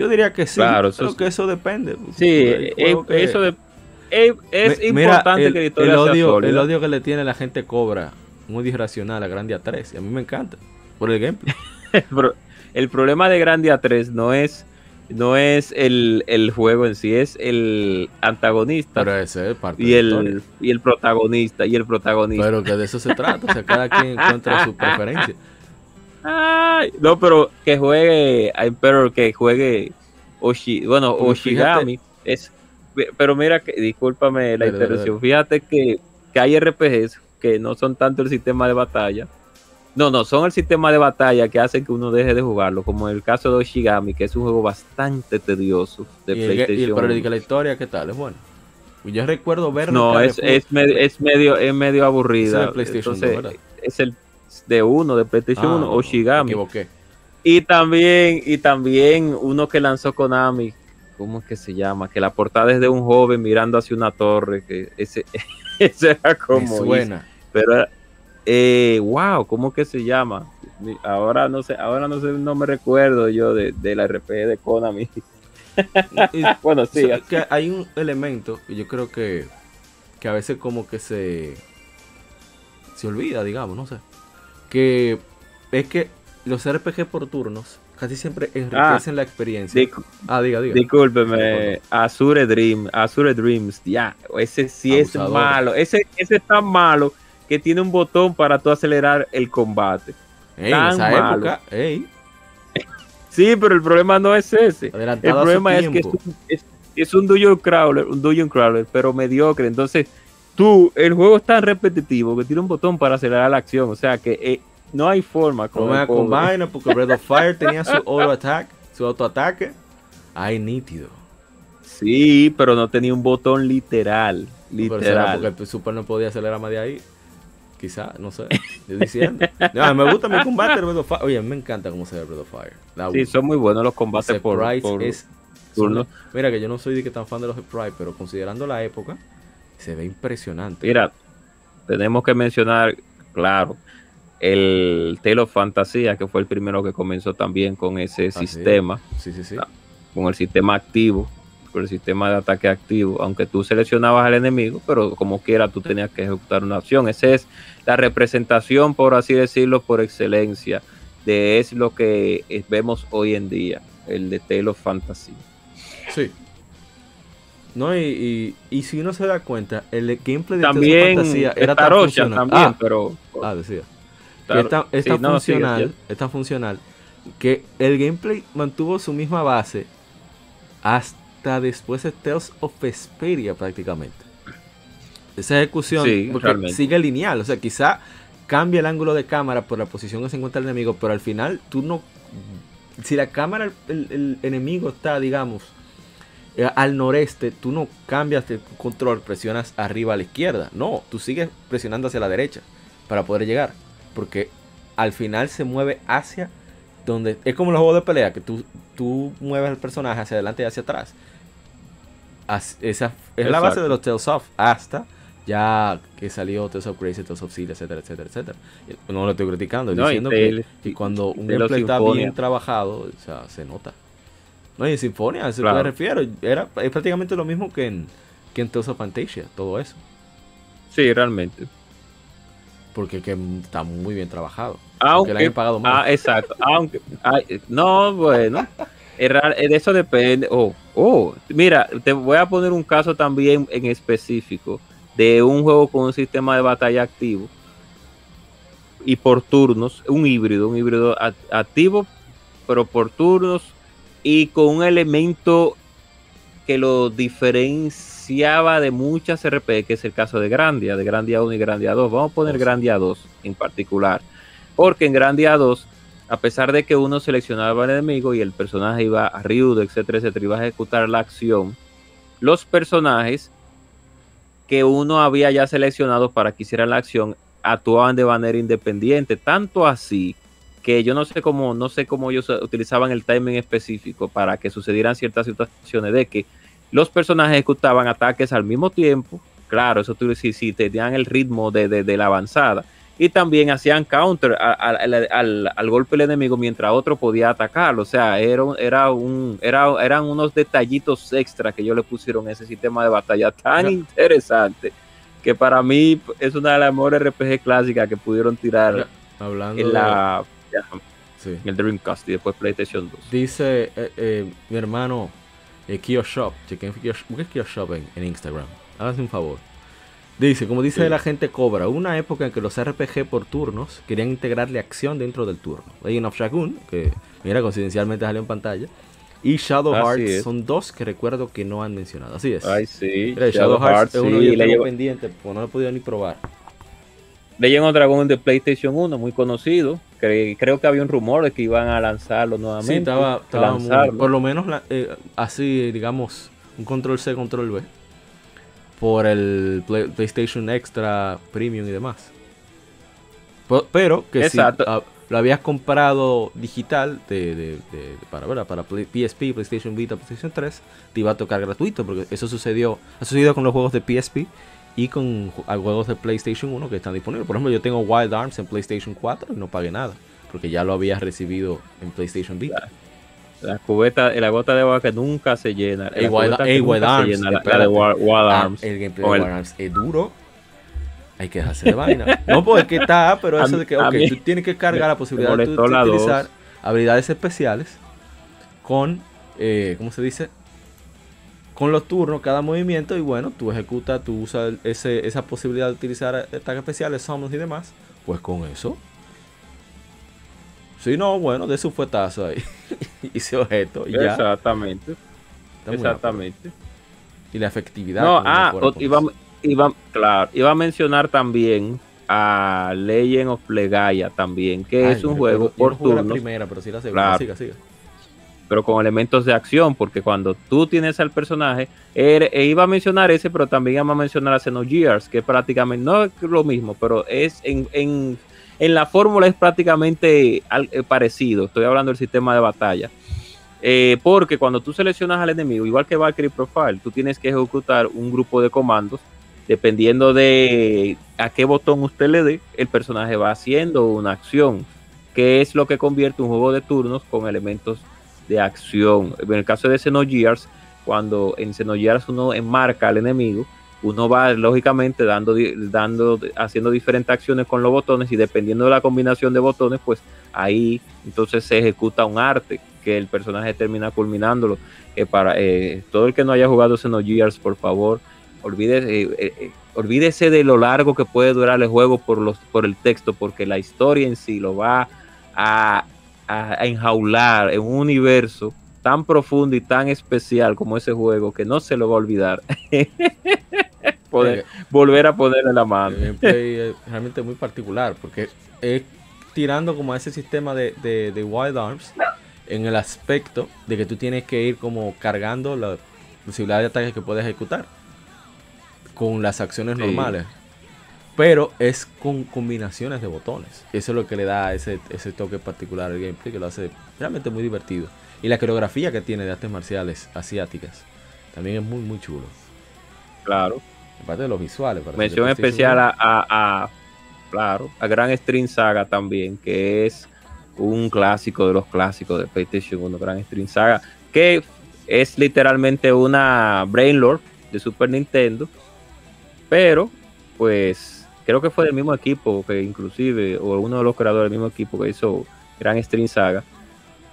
Yo diría que sí, claro, pero que eso depende. Sí, eh, eso es, importante el, que el odio, el odio que le tiene la gente cobra muy irracional a Grandia 3 y a mí me encanta por el gameplay. el problema de Grandia 3 no es no es el, el, juego en sí, es el antagonista. Pero ese es parte y el, y el protagonista, y el protagonista. Pero que de eso se trata, o sea, cada quien encuentra su preferencia. Ay, no, pero que juegue Emperor, que juegue Oshi, bueno, Oshigami. Es, pero mira, que, discúlpame la interrupción. Fíjate que, que hay RPGs que no son tanto el sistema de batalla. No, no, son el sistema de batalla que hacen que uno deje de jugarlo, como en el caso de Oshigami, que es un juego bastante tedioso de ¿Y PlayStation. ¿Y la historia qué tal? ¿Es bueno? Yo recuerdo ver No, es, es, medio, es medio aburrida. es el de uno, de PlayStation 1, ah, Oshigami. Y también, y también uno que lanzó Konami, ¿cómo es que se llama? Que la portada es de un joven mirando hacia una torre, que ese, ese era como... suena. Pero, eh, wow, ¿cómo que se llama? Ahora no sé, ahora no sé, no me recuerdo yo de, de la RPG de Konami. Bueno, sí. o sea, que hay un elemento que yo creo que, que a veces como que se, se olvida, digamos, no sé. Que es que los RPG por turnos casi siempre enriquecen la experiencia. Ah, diga, diga. Discúlpeme, Azure Dream, Azure Dreams, ya, ese sí Abusador. es malo, ese, ese es tan malo que tiene un botón para tú acelerar el combate. Ey, en tan esa malo. época, ey, Sí, pero el problema no es ese. El adelantado problema es que es un, es, es un dungeon crawler, un dungeon crawler, pero mediocre. Entonces, tú, el juego es tan repetitivo que tiene un botón para acelerar la acción. O sea que eh, no hay forma No con me con vaina porque Breath of Fire tenía su auto attack, su autoataque. Ay, nítido. Sí, pero no tenía un botón literal. Pero será Literal. porque el Super no podía acelerar más de ahí. Quizá, no sé. Estoy diciendo. No, me gusta mi combate de Breath of Fire. Oye, me encanta cómo se ve Breath of Fire. La Sí, son muy buenos los combates por, Sprite por es turno. Mira que yo no soy de que tan fan de los sprites, pero considerando la época, se ve impresionante. Mira, tenemos que mencionar, claro, el Tale of Fantasía, que fue el primero que comenzó también con ese es. sistema, Sí, sí, sí. Ah. con el sistema activo, con el sistema de ataque activo, aunque tú seleccionabas al enemigo, pero como quiera tú tenías que ejecutar una acción. Esa es la representación, por así decirlo, por excelencia, de es lo que vemos hoy en día, el de Tale of Fantasy. Sí. No, y, y, y si uno se da cuenta, el gameplay de También Fantasía era tan funcional. también, Ah, pero ah, decía. Star- que es tan, es sí, tan no, sigue, funcional, funcional que el gameplay mantuvo su misma base hasta después de Tales of Vesperia prácticamente. Esa ejecución Sí, porque realmente. sigue lineal, o sea, quizá cambia el ángulo de cámara por la posición que se encuentra el enemigo, pero al final tú no si la cámara el, el enemigo está, digamos, al noreste, tú no cambias el control, presionas arriba a la izquierda. No, tú sigues presionando hacia la derecha para poder llegar. Porque al final se mueve hacia donde... Es como los juegos de pelea, que tú, tú mueves el personaje hacia adelante y hacia atrás. As- esa es la base de los Tales of hasta ya que salió Tales of Grace, Tales of Seal, etcétera, etcétera, etcétera. No lo estoy criticando, y diciendo que, cuando un gameplay está bien trabajado, o sea, se nota. No, y en Sinfonia, a eso Claro. me refiero. Era, es prácticamente lo mismo que en, que en Tales of Fantasia, todo eso. sí, realmente. Porque que está muy bien trabajado. Aunque le hayan pagado más. ah, exacto, aunque, ay, no, bueno, de eso depende. Oh, oh, mira, te voy a poner un caso también en específico de un juego con un sistema de batalla activo y por turnos, un híbrido, un híbrido activo, pero por turnos y con un elemento que lo diferenciaba de muchas RP, que es el caso de Grandia, de Grandia 1 y Grandia 2. Vamos a poner. Grandia 2 en particular, porque en Grandia 2, a pesar de que uno seleccionaba al enemigo y el personaje iba a Ryudo, etcétera, etcétera, iba a ejecutar la acción, los personajes que uno había ya seleccionado para que hicieran la acción actuaban de manera independiente, tanto así que yo no sé cómo, no sé cómo ellos utilizaban el timing específico para que sucedieran ciertas situaciones de que los personajes ejecutaban ataques al mismo tiempo. Claro, eso tú sí, sí tenían el ritmo de, de- de la avanzada. Y también hacían counter a- a- al, al- al golpe del enemigo mientras otro podía atacarlo. O sea, era, un- era un, era, eran unos detallitos extra que ellos le pusieron a ese sistema de batalla tan interesante que para mí es una de las mejores RPG clásicas que pudieron tirar Hablando en la sí. en el Dreamcast y después PlayStation 2. Dice eh, eh, mi hermano eh, Kio Shop. Chequen Kio, busquen Kio Shop en, en Instagram. Háganse un favor. Dice, como dice Sí. la gente Cobra, hubo una época en que los RPG por turnos querían integrarle acción dentro del turno. Legend of Shagun, que mira, coincidencialmente salió en pantalla, y Shadow Así Hearts es. son dos que recuerdo que no han mencionado. Así es. Ay, sí. Mira, Shadow, Hearts, es uno que sí, yo tengo pendiente, pues no lo he podido ni probar. Legend of Dragon de PlayStation 1, muy conocido. Cre- creo que había un rumor de que iban a lanzarlo nuevamente. Sí, estaba, estaba muy- lanzarlo. por lo menos eh, así, digamos, un control C, control V. Por el Play- PlayStation Extra Premium y demás. Po- Pero que Exacto. si ah, lo habías comprado digital de, de- de- para, ¿verdad? para Play- PSP, PlayStation Vita, PlayStation 3, te iba a tocar gratuito. Porque eso sucedió, ha sucedido con los juegos de PSP y con juegos de PlayStation 1 que están disponibles. Por ejemplo, yo tengo Wild Arms en PlayStation 4 y no pagué nada. Porque ya lo había recibido en PlayStation Vita. La cubeta, la gota de agua que nunca se llena. El La Wild, cubeta que el nunca Wild se Arms, llena, la- la espérate. de Wild, Wild Ah, Arms. el gameplay de el- Wild Arms es duro. Hay que dejarse de vaina. No, porque está, pero eso de que, a ok, mí tú tienes que cargar la posibilidad de, tú- molestó de la dos. utilizar habilidades especiales con, eh, ¿cómo se dice? Con los turnos, cada movimiento, y bueno, tú ejecutas, tú usas ese, esa posibilidad de utilizar ataques especiales, summons y demás, pues con eso. Si no, bueno, de su fuetazo ahí. y ese objeto, y. Exactamente. Exactamente. Y la efectividad. No, ah, iba, iba, claro, iba a mencionar también a Legend of Legaia también, que Ay, es un juego por no jugué la turnos, primera, pero sí la segunda. Claro. Siga, siga. Pero con elementos de acción, porque cuando tú tienes al personaje, iba a mencionar ese, pero también iba a mencionar a Xenogears, que prácticamente no es lo mismo, pero es en, en, en la fórmula es prácticamente eh, parecido. Estoy hablando del sistema de batalla. Eh, porque cuando tú seleccionas al enemigo, igual que Valkyrie Profile, tú tienes que ejecutar un grupo de comandos. Dependiendo de a qué botón usted le dé, el personaje va haciendo una acción, que es lo que convierte un juego de turnos con elementos de acción. En el caso de Xenogears, cuando en Xenogears uno enmarca al enemigo, uno va lógicamente dando, dando, haciendo diferentes acciones con los botones y dependiendo de la combinación de botones, pues ahí entonces se ejecuta un arte que el personaje termina culminándolo. Que para eh, todo el que no haya jugado Xenogears, por favor, olvídese, eh, eh, olvídese de lo largo que puede durar el juego por, los, por el texto, porque la historia en sí lo va a, a- a enjaular en un universo tan profundo y tan especial como ese juego que no se lo va a olvidar. Poder- volver a ponerle la mano. El gameplay es realmente muy particular porque es tirando como a ese sistema de, de, de Wild Arms en el aspecto de que tú tienes que ir como cargando la posibilidad de ataques que puedes ejecutar con las acciones Sí. normales. Pero es con combinaciones de botones. Eso es lo que le da ese, ese toque particular al gameplay que lo hace realmente muy divertido. Y la coreografía que tiene de artes marciales asiáticas también es muy, muy chulo. Claro. Aparte de los visuales. Mención especial seguro. a, a- a- claro, a Gran String Saga también, que es un clásico de los clásicos de PlayStation 1, Gran String Saga, que es literalmente una Brainlord de Super Nintendo, pero pues creo que fue del mismo equipo que inclusive, o uno de los creadores del mismo equipo que hizo Gran String Saga.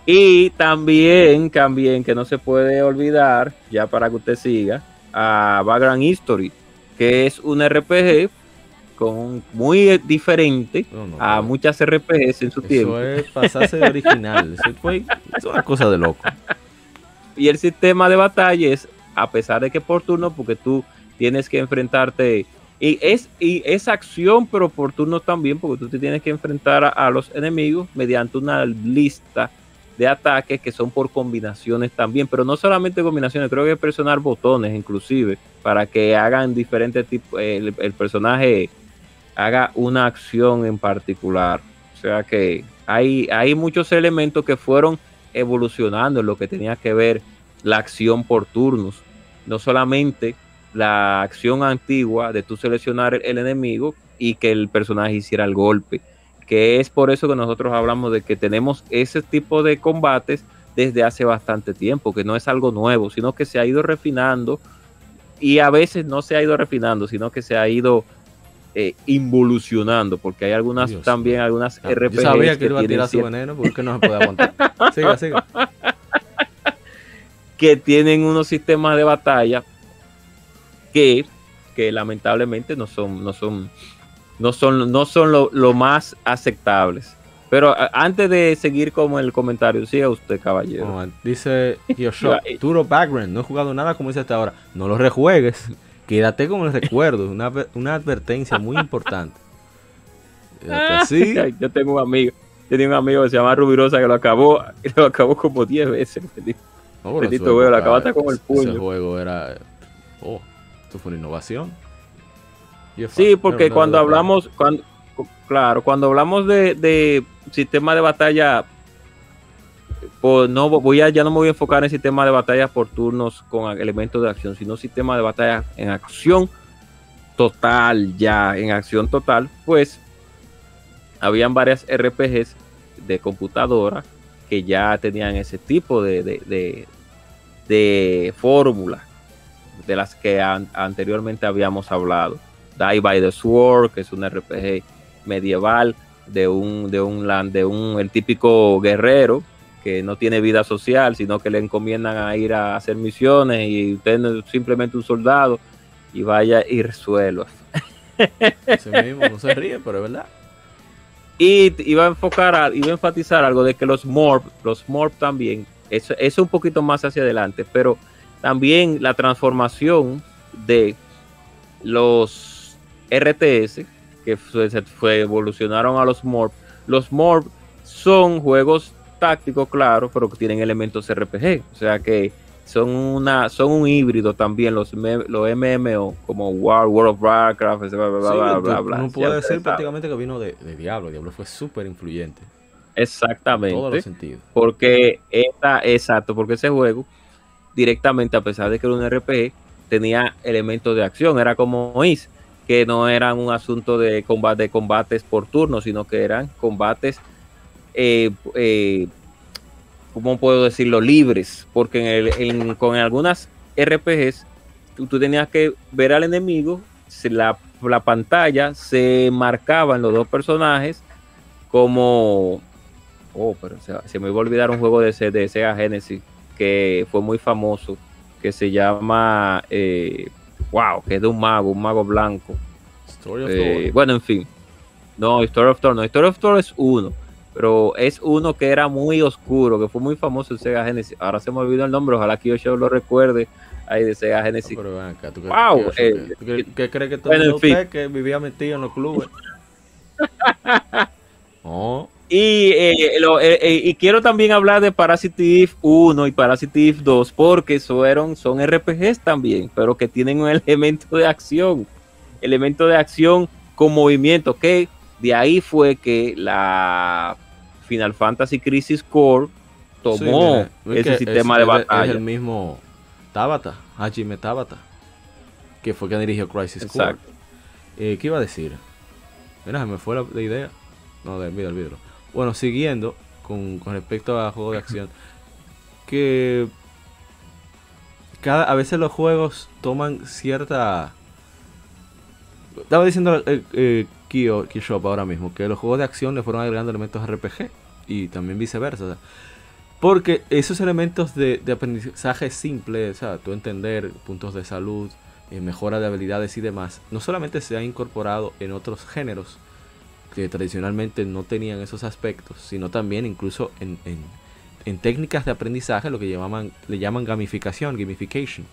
Y también, también que no se puede olvidar, ya para que usted siga, a Background History, que es un RPG con muy diferente No, no, a no. muchas RPGs en su tiempo. Eso es pasarse de original. Eso fue es una cosa de loco. Y el sistema de batalla es, a pesar de que por turno, porque tú tienes que enfrentarte, y es, y es acción, pero por turno también, porque tú te tienes que enfrentar a, los enemigos mediante una lista de ataques que son por combinaciones también, pero no solamente combinaciones, creo que presionar botones inclusive, para que hagan diferentes tipos, el, el personaje haga una acción en particular. O sea que hay, hay muchos elementos que fueron evolucionando en lo que tenía que ver la acción por turnos. No solamente la acción antigua de tú seleccionar el, el enemigo y que el personaje hiciera el golpe. Que es por eso que nosotros hablamos de que tenemos ese tipo de combates desde hace bastante tiempo, que no es algo nuevo, sino que se ha ido refinando y a veces no se ha ido refinando, sino que se ha ido eh, involucionando, porque hay algunas Dios también, algunas Ah, RPGs Yo sabía que iba a tirar su veneno porque no se puede aguantar. Siga, siga. que tienen unos sistemas de batalla que, que lamentablemente no son, no son, no son, no son lo, lo más aceptables. Pero antes de seguir con el comentario, siga usted, caballero. No, dice Yoshua, duro background, no he jugado nada como dice hasta ahora. No lo rejuegues, quédate con el recuerdo, una, una advertencia muy importante. Quédate así. Yo tengo un amigo, yo tengo un amigo que se llama Rubirosa que lo acabó, lo acabó como 10 veces. No, pero Bendito juego, lo acabaste con el puño. Ese juego era. Oh, esto fue una innovación. Sí, porque cuando hablamos, cuando, claro, cuando hablamos de, de sistema de batalla, pues no voy a, ya no me voy a enfocar en sistema de batalla por turnos con elementos de acción, sino sistema de batalla en acción total, ya en acción total, pues habían varias RPGs de computadora que ya tenían ese tipo de, de, de, de fórmula de las que an- anteriormente habíamos hablado. Die by the Sword, que es un RPG medieval de un, de un land, de un, el típico guerrero que no tiene vida social, sino que le encomiendan a ir a hacer misiones y usted no es simplemente un soldado y vaya y resuelva. Ese mismo no se ríe, pero es verdad. Y iba a enfocar, iba a enfatizar algo de que los Morph, los Morph también, eso, eso un poquito más hacia adelante, pero también la transformación de los RTS, que se fue- evolucionaron a los Morph. Los Morph son juegos tácticos, claro, pero que tienen elementos RPG, o sea que son una son un híbrido también los, los MMO como War, World of Warcraft, bla bla bla Sí, bla, tú- bla, bla. uno Ya puede decir prácticamente que vino de, de Diablo. Diablo fue súper influyente. En todos Exactamente. los sentidos. Porque esta, exacto, porque ese juego, directamente, a pesar de que era un RPG, tenía elementos de acción. Era como Is, que no eran un asunto de de combates por turno, sino que eran combates, eh, eh, ¿cómo puedo decirlo? Libres. Porque en el- en- con algunas RPGs, tú, tú tenías que ver al enemigo, la, la pantalla se marcaba en los dos personajes como Oh, pero se, me iba a olvidar un juego de, de Sega Genesis que fue muy famoso, que se llama, eh, wow, que es de un mago, un mago blanco. Story of Eh, bueno, en fin. No, Story of Thor, no, Story of Thor es uno, pero es uno que era muy oscuro, que fue muy famoso en Sega Genesis. Ahora se me olvidó el nombre, ojalá que yo lo recuerde ahí de Sega Genesis. pero ven acá, ¿tú qué, Wow, qué- eh, ¿tú qué- qué crees que todo bueno, el en fin. que vivía metido en los clubes? No, Y, eh, lo- eh, eh, y quiero también hablar de Parasite Eve 1 y Parasite Eve 2 porque fueron, son RPGs también, pero que tienen un elemento de acción, elemento de acción con movimiento, que de ahí fue que la Final Fantasy Crisis Core tomó Sí, mira, es ese sistema es- de es batalla. Es el mismo Tabata, Hajime Tabata, que fue quien dirigió Crisis Core. Exacto. Eh, ¿Qué iba a decir? Mira, se me fue la, la idea. No, de, olvídalo, olvídalo. Bueno, siguiendo con, con respecto a juegos de acción, que cada, a veces los juegos toman cierta... Estaba diciendo eh, eh, Kyo, Keyshop ahora mismo, que los juegos de acción le fueron agregando elementos RPG y también viceversa. o sea, porque esos elementos de, de aprendizaje simple, o sea, tú entender puntos de salud, eh, mejora de habilidades y demás, no solamente se ha incorporado en otros géneros que tradicionalmente no tenían esos aspectos, sino también incluso en, en- en técnicas de aprendizaje, lo que llamaban, le llaman gamificación, gamification.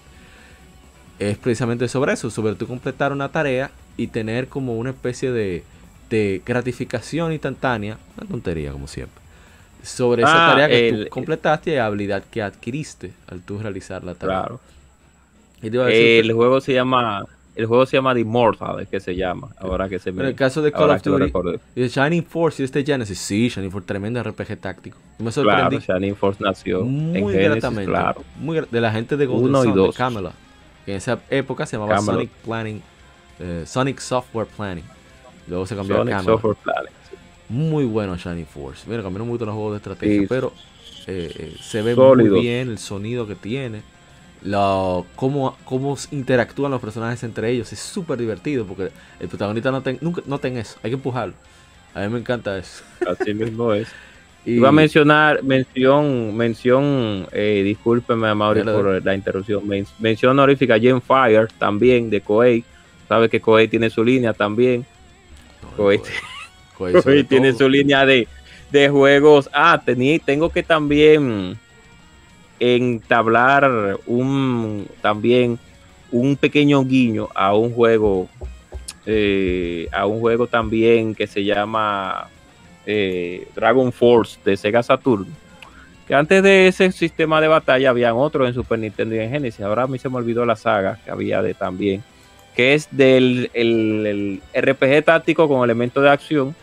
Es precisamente sobre eso, sobre tú completar una tarea y tener como una especie de, de gratificación instantánea, una tontería como siempre, sobre esa Ah, tarea que el- tú completaste y habilidad que adquiriste al tú realizar la tarea. Claro. Y te iba a decir El que- juego se llama, el juego se llama The Immortal, es que se llama, ahora que se me en el caso de Call of Duty, y Shining Force y este Genesis, sí, Shining Force, tremendo RPG táctico. Y me Claro, sorprendí Shining Force nació en muy Genesis, gratamente, claro. muy gra- de la gente de Golden Uno y Sun, de dos. Camelot, que en esa época se llamaba Camelot. Sonic Planning, eh, Sonic Software Planning. Luego se cambió Sonic a Camelot. Software Planet. Muy bueno Shining Force. Mira, a mí no me gustan los juegos de estrategia, Sí. pero eh, eh, se ve Sólido. muy bien el sonido que tiene. Lo, cómo, cómo interactúan los personajes entre ellos. Es súper divertido porque el protagonista no ten, nunca, no ten eso. Hay que empujarlo. A mí me encanta eso. Así mismo es. Y- Iba a mencionar, mención, mención, eh, discúlpeme, Mauri, Dale, por la interrupción. Men- mención honorífica a Gen Fire también de Koei. Sabe que Koei tiene su línea también. Koei, Koei sobre Koei tiene todo. su línea de, de juegos. Ah, tení, tengo que también entablar un también un pequeño guiño a un juego eh, a un juego también que se llama eh, Dragon Force de Sega Saturn que antes de ese sistema de batalla habían otros en Super Nintendo y en Genesis. Ahora a mí se me olvidó la saga que había de también que es del el, RPG táctico con elementos de acción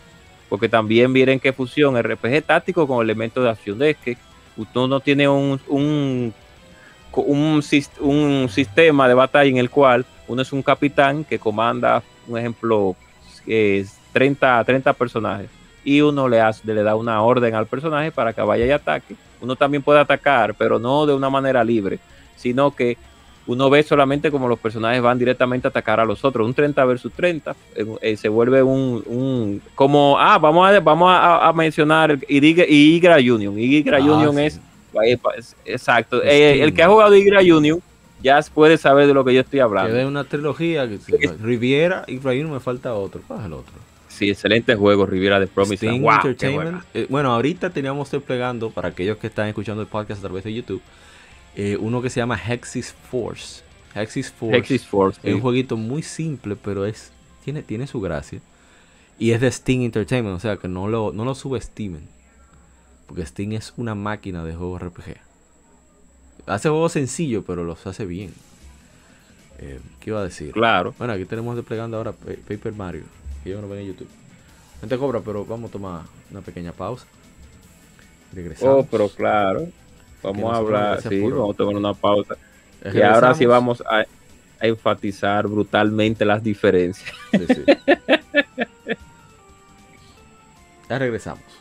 porque también miren qué fusión RPG táctico con elementos de acción. De que uno tiene un, un, un, un sistema de batalla en el cual uno es un capitán que comanda, un ejemplo, es 30, 30 personajes y uno le, hace, le da una orden al personaje para que vaya y ataque. Uno también puede atacar, pero no de una manera libre, sino que uno ve solamente como los personajes van directamente a atacar a los otros. Un 30 versus 30 eh, eh, se vuelve un, como, ah, vamos a, vamos a, mencionar Igra Union. Igra ah, Union es, exacto. Eh, el que ha jugado Igra Union ya puede saber de lo que yo estoy hablando. Es una trilogía, que, Riviera, Igra Union me falta otro. ¿Cuál es el otro? Sí, excelente juego, Riviera de Promise. bueno, ahorita teníamos desplegando, para aquellos que están escuchando el podcast a través de YouTube, eh, uno que se llama Hexis Force. Hexis Force, Force es un jueguito muy simple, pero es tiene, tiene su gracia. Y es de Steam Entertainment, o sea que no lo, no lo subestimen. Porque Steam es una máquina de juegos RPG. Hace juegos sencillos, pero los hace bien. Eh, ¿Qué iba a decir? Claro. Bueno, aquí tenemos desplegando ahora Paper Mario. Que yo no ven en YouTube. No te cobra, pero vamos a tomar una pequeña pausa. Regresamos. Oh, pero claro. Vamos a hablar, sí, vamos a tomar una pausa. Y ahora sí vamos a, enfatizar brutalmente las diferencias. ya regresamos.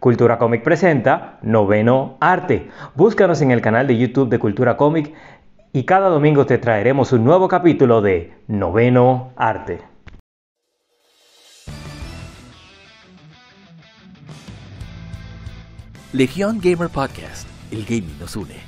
Cultura Comic presenta Noveno Arte. Búscanos en el canal de YouTube de Cultura Comic y cada domingo te traeremos un nuevo capítulo de Noveno Arte. Legión Gamer Podcast, el gaming nos une.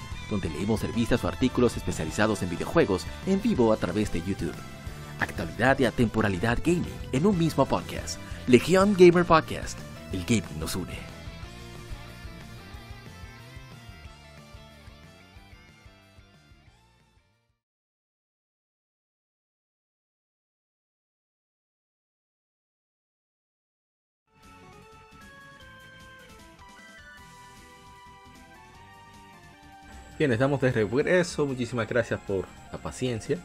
donde leemos revistas o artículos especializados en videojuegos en vivo a través de YouTube. Actualidad y atemporalidad gaming en un mismo podcast. Legion Gamer Podcast. El gaming nos une. Bien, estamos de regreso. Muchísimas gracias por la paciencia.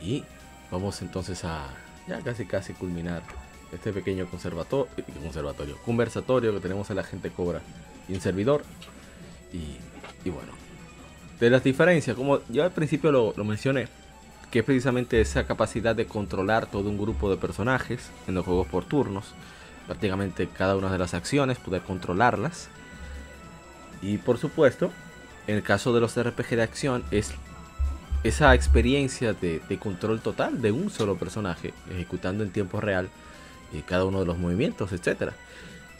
Y vamos entonces a ya casi casi culminar este pequeño conservatorio, conversatorio que tenemos en la gente cobra y un servidor. Y, bueno, de las diferencias, como yo al principio lo, lo mencioné, que es precisamente esa capacidad de controlar todo un grupo de personajes en los juegos por turnos. Prácticamente cada una de las acciones, poder controlarlas Y por supuesto, en el caso de los RPG de acción, es esa experiencia de, de control total de un solo personaje, ejecutando en tiempo real eh, cada uno de los movimientos, etcétera.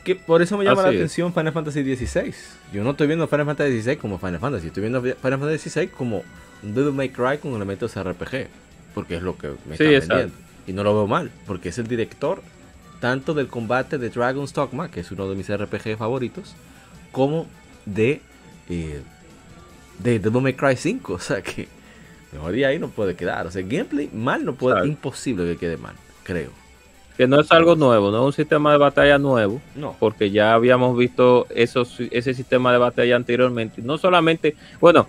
Que por eso me llama la es. atención Final Fantasy XVI. Yo no estoy viendo Final Fantasy XVI como Final Fantasy, estoy viendo Final Fantasy XVI como un Devil May Cry con elementos RPG, porque es lo que me Sí, exacto. vendiendo. Y no lo veo mal, porque es el director tanto del combate de Dragon's Dogma, que es uno de mis RPG favoritos, como de eh, de Devil May Cry 5, o sea que mejor de ahí no puede quedar, o sea, gameplay mal no puede, Claro. imposible que quede mal, creo. Que no es algo nuevo, no es un sistema de batalla nuevo, No, porque ya habíamos visto esos, ese sistema de batalla anteriormente. No solamente, bueno,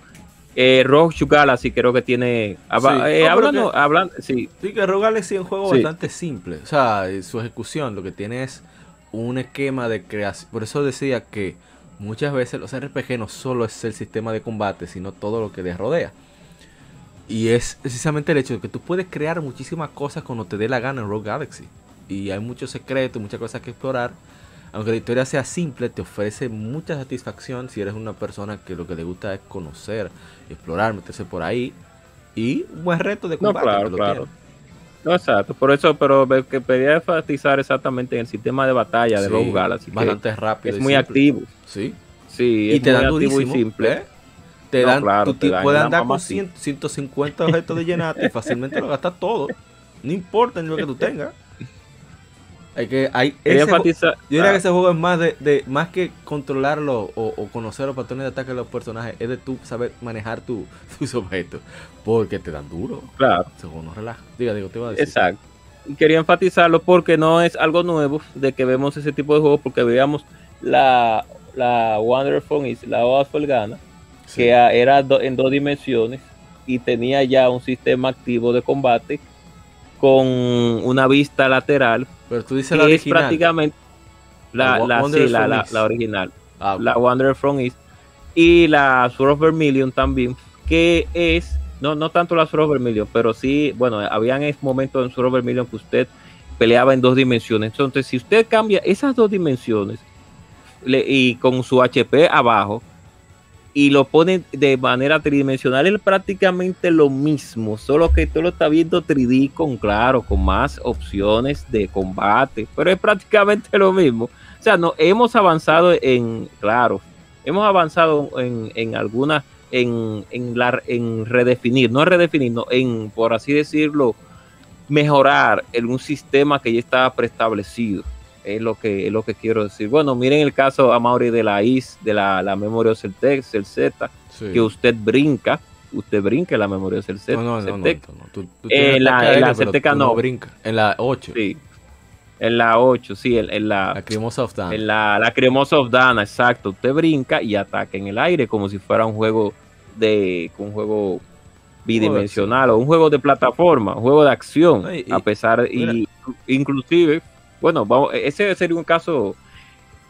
eh, Rogue Galaxy creo que tiene. Sí. eh, No, hablando, que- hablan- sí, Sí, que Rogue Galaxy es un juego Sí. bastante simple. O sea, eh, su ejecución lo que tiene es un esquema de creación. Por eso decía que muchas veces los RPG no solo es el sistema de combate, sino todo lo que les rodea. Y es precisamente el hecho de que tú puedes crear muchísimas cosas cuando te dé la gana en Rogue Galaxy. Y hay muchos secretos, muchas cosas que explorar. Aunque la historia sea simple, te ofrece mucha satisfacción si eres una persona que lo que le gusta es conocer, explorar, meterse por ahí. Y un buen reto de No, combate. claro, lo claro. tiene. No exacto. Por eso, pero que pedía enfatizar exactamente en el sistema de batalla de Rogue Galaxy. Bastante rápido. es muy simple. activo. Sí. Sí, Y es te muy dan activo durísimo. y simple. ¿eh? Te No, dan, claro, te dan puedes andar con mamacita. 100, 150 objetos de llenato y fácilmente lo gastas todo. No importa ni lo que tú tengas. Hay que, hay ese enfatizar. yo diría ah, que ese juego es más de, de más que controlarlo o, o conocer los patrones de ataque de los personajes, es de tú saber manejar tu- tus objetos. Porque te dan duro. claro. Según no relaja. Diga, digo, te iba a decir. Exacto. Y quería enfatizarlo porque no es algo nuevo de que vemos ese tipo de juegos, porque veíamos la, la Wonderful Is, la Gana, Sí. que era do- en dos dimensiones y tenía ya un sistema activo de combate con una vista lateral, Pero tú dices la es original. prácticamente la, La la, sí, la, la- Is. la original, Ah, la Wanderer from East, y la Sword of Vermilion también, que es, no, no tanto la Sword of Vermilion, pero sí, bueno, habían es- momentos en Sword of Vermilion que usted peleaba en dos dimensiones. Entonces, si usted cambia esas dos dimensiones le- y con su HP abajo y lo pone de manera tridimensional, es prácticamente lo mismo, solo que tú lo estás viendo 3D con, claro, con más opciones de combate, pero es prácticamente lo mismo. O sea, no, hemos avanzado en, claro, hemos avanzado en, en algunas, en, en, la, en redefinir, no redefinir, no, en, por así decirlo, mejorar en un sistema que ya estaba preestablecido. Es lo que, es lo que quiero decir. Bueno, miren el caso a Mauri de la IS, de la, la memoria Celtex, el Z, sí. que usted brinca, usted brinca en la memoria del Z. No, no, no, no, Celtec. no, no. Tú, tú En la- en la no. brinca. En la 8. Sí. En la 8, sí, en, en la, La Cremosa of Dawn. en la, la Cremosa of Dana, exacto. Usted brinca y ataca en el aire como si fuera un juego de un juego bidimensional o un juego de plataforma, un juego de acción, No, y- a pesar y inclusive, bueno, vamos, ese sería un caso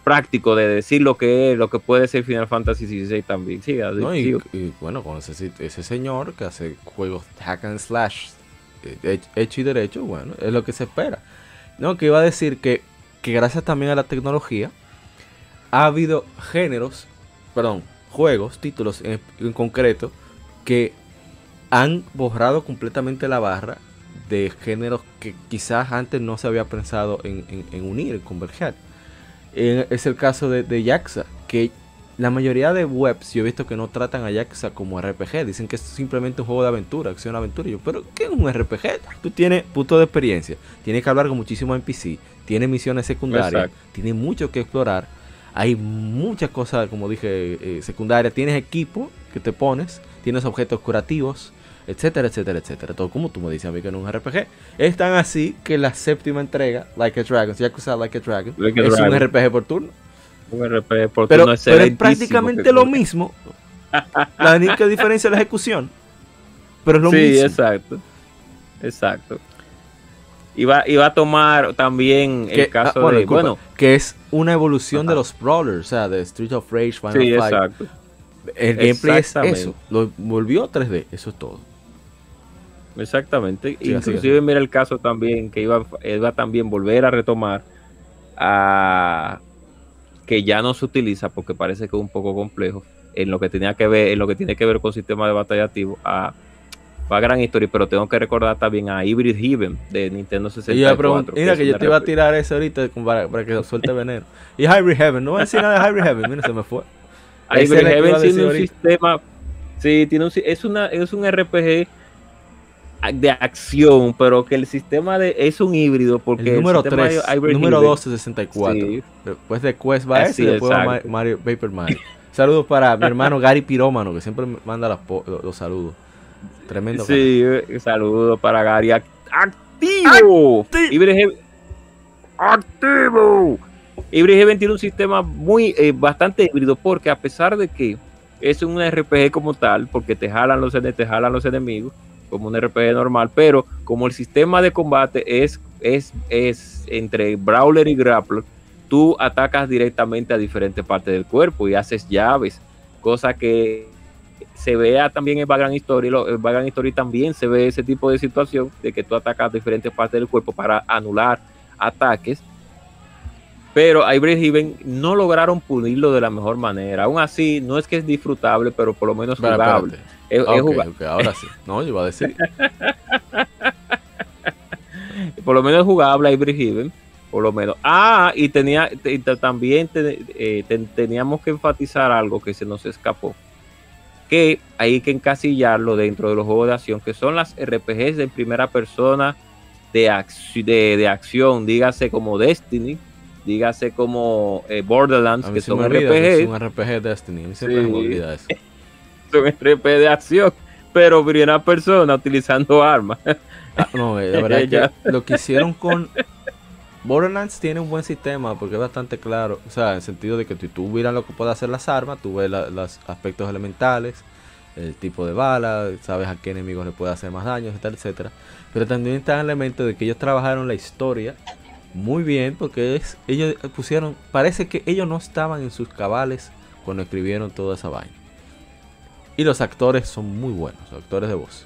práctico de decir lo que es, lo que puede ser Final Fantasy XVI también. Sí, ¿no? y, bueno, con ese, ese señor que hace juegos hack and slash eh, hech- hecho y derecho, bueno, es lo que se espera. No, que iba a decir que, que gracias también a la tecnología ha habido géneros, perdón, juegos, títulos en, en concreto que han borrado completamente la barra de géneros que quizás antes no se había pensado en, en- en unir, en converger. Eh, es el caso de, de Yaxa, que la mayoría de webs yo he visto que no tratan a Yaxa como RPG, dicen que es simplemente un juego de aventura, acción-aventura. Yo, pero ¿qué es un RPG? Tú tienes punto de experiencia, tienes que hablar con muchísimos NPC, tienes misiones secundarias, Exacto. tienes mucho que explorar. Hay muchas cosas, como dije, eh, secundarias. Tienes equipo que te pones, tienes objetos curativos, etcétera, etcétera, etcétera. Todo como tú me dices a mí que no es un RPG. Es tan así que la séptima entrega, Like a Dragon, Yakuza Like a Dragon, Like a es un. RPG por turno. un RPG por Pero, turno pero es prácticamente que- lo mismo. La única diferencia es la ejecución. Pero es lo sí, mismo. exacto. Exacto. Y va, y va a tomar también Que- el caso ah, bueno, de. disculpa, Bueno, que es una evolución de los brawlers, o sea, de Street of Rage, Final sí, Fight. exacto. El gameplay es eso. Lo volvió 3D, eso es todo. Exactamente. Inclusive mira el caso también que iba, iba a también volver a retomar a que ya no se utiliza porque parece que es un poco complejo en lo que tenía que ver, en lo que tiene que ver con sistema de batalla activo, a, a Gran History, pero tengo que recordar también a Hybrid Heaven de Nintendo 64. mira que, yo te iba a tirar ese ahorita para, para que suelte veneno. Y Hybrid Heaven, no voy a decir nada de Hybrid Heaven, mira, se me fue. Hybrid Heaven tiene un sistema, sí, tiene un, es, una, es un RPG de acción, pero que el sistema de es un híbrido porque el número 3, número 12 64. Sí. Después de Quest va ese y después Mario, Paper Mario. Saludos para mi hermano Gary Pirómano, que siempre manda los, saludos. Tremendo. Sí, saludos para Gary. ¡Activo! ¡Activo! ¡Activo! Hybrid Heaven tiene un sistema muy eh, bastante híbrido porque a pesar de que es un RPG como tal, porque te jalan los, te jalan los enemigos, como un RPG normal, pero como el sistema de combate es, es, es entre Brawler y Grappler, tú atacas directamente a diferentes partes del cuerpo y haces llaves, cosa que se vea también en Vagrant Story, en Vagrant Story también se ve ese tipo de situación de que tú atacas diferentes partes del cuerpo para anular ataques. Pero Hybrid Heaven no lograron pulirlo de la mejor manera. Aún así, no es que es disfrutable, pero por lo menos jugable. Es, ahora sí. No, yo iba a decir. por lo menos jugable Hybrid Heaven. Por lo menos. Ah, y tenía también eh, teníamos que enfatizar algo que se nos escapó. Que hay que encasillarlo dentro de los juegos de acción, que son las RPGs de primera persona de, de, acción, dígase como Destiny, dígase como eh, Borderlands, que son RPGs. un RPG Destiny, siempre me olvida eso. son RPG de acción, pero primera persona utilizando armas. Ah, no, eh, la verdad es que lo que hicieron con Borderlands tiene un buen sistema porque es bastante claro, o sea, en el sentido de que tú, tú miras lo que puede hacer las armas, tú ves los aspectos elementales, el tipo de bala, sabes a qué enemigos le puede hacer más daño, etcétera, etcétera. Pero también está el elemento de que ellos trabajaron la historia muy bien porque es, ellos pusieron, parece que ellos no estaban en sus cabales cuando escribieron toda esa vaina. Y los actores son muy buenos, los actores de voz.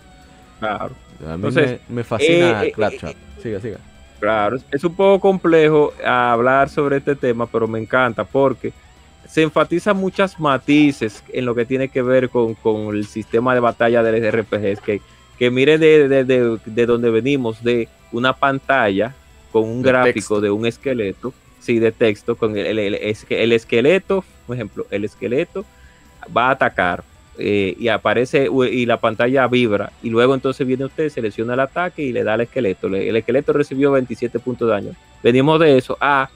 Claro. A mí me, fascina eh, eh, eh siga, siga. Claro, es un poco complejo hablar sobre este tema, pero me encanta porque se enfatiza muchas matices en lo que tiene que ver con, el sistema de batalla de RPGs, que, que mire de, de, donde venimos, de una pantalla con un gráfico de un esqueleto, sí, de texto, con el, el, el, esqueleto, por ejemplo, el esqueleto va a atacar, eh, y aparece y la pantalla vibra y luego entonces viene usted, selecciona el ataque y le da al esqueleto. El esqueleto recibió 27 puntos de daño. Venimos de eso a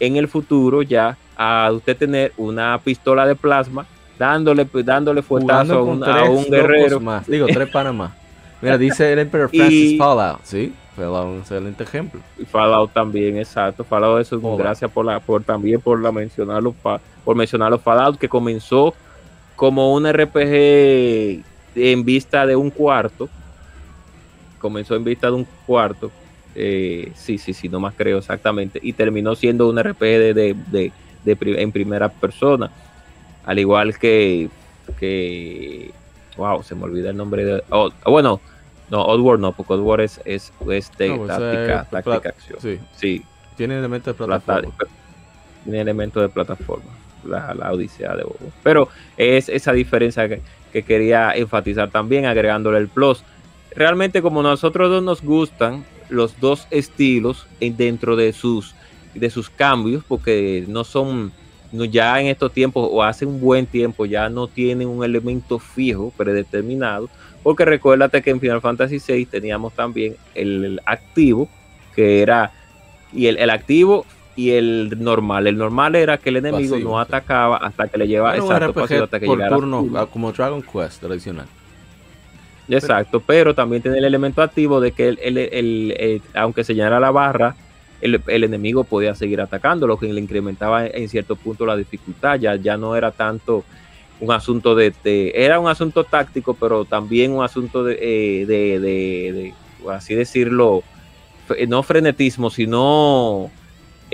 en el futuro ya a usted tener una pistola de plasma dándole dándole fuertazo a un, guerrero. Más. Digo, tres Panamá. Mira, dice el Emperor Francis Fallout, ¿sí? Fallout un excelente ejemplo. Fallout también, exacto. Fallout eso, gracias por la por también por la mencionarlo por mencionarlo Fallout que comenzó como un RPG en vista de un cuarto. Comenzó en vista de un cuarto. Eh, sí, sí, sí, no más creo exactamente. Y terminó siendo un RPG de, en primera persona. Al igual que, que. Wow, se me olvida el nombre de. Oh, bueno, no, Oddworld no, porque Oddworld es, es, es pues, táctica, táctica acción. Sí. sí. Tiene elementos de plataforma. Tiene elementos de plataforma la, Odisea de Bobo. Pero es esa diferencia que, quería enfatizar también, agregándole el plus. Realmente, como nosotros dos nos gustan los dos estilos dentro de sus, de sus cambios, porque no son, ya en estos tiempos o hace un buen tiempo, ya no tienen un elemento fijo, predeterminado, porque recuérdate que en Final Fantasy VI teníamos también el, activo, que era, y el activo y el normal. El normal era que el enemigo no atacaba hasta que le llevaba exacto, hasta que por turno, ah, como Dragon Quest tradicional. Exacto, pero, también tiene el elemento activo de que el, aunque se llenara la barra, el, enemigo podía seguir atacando, lo que le incrementaba en cierto punto la dificultad. Ya, ya no era tanto un asunto de, Era un asunto táctico, pero también un asunto de, eh, de, de así decirlo, no frenetismo, sino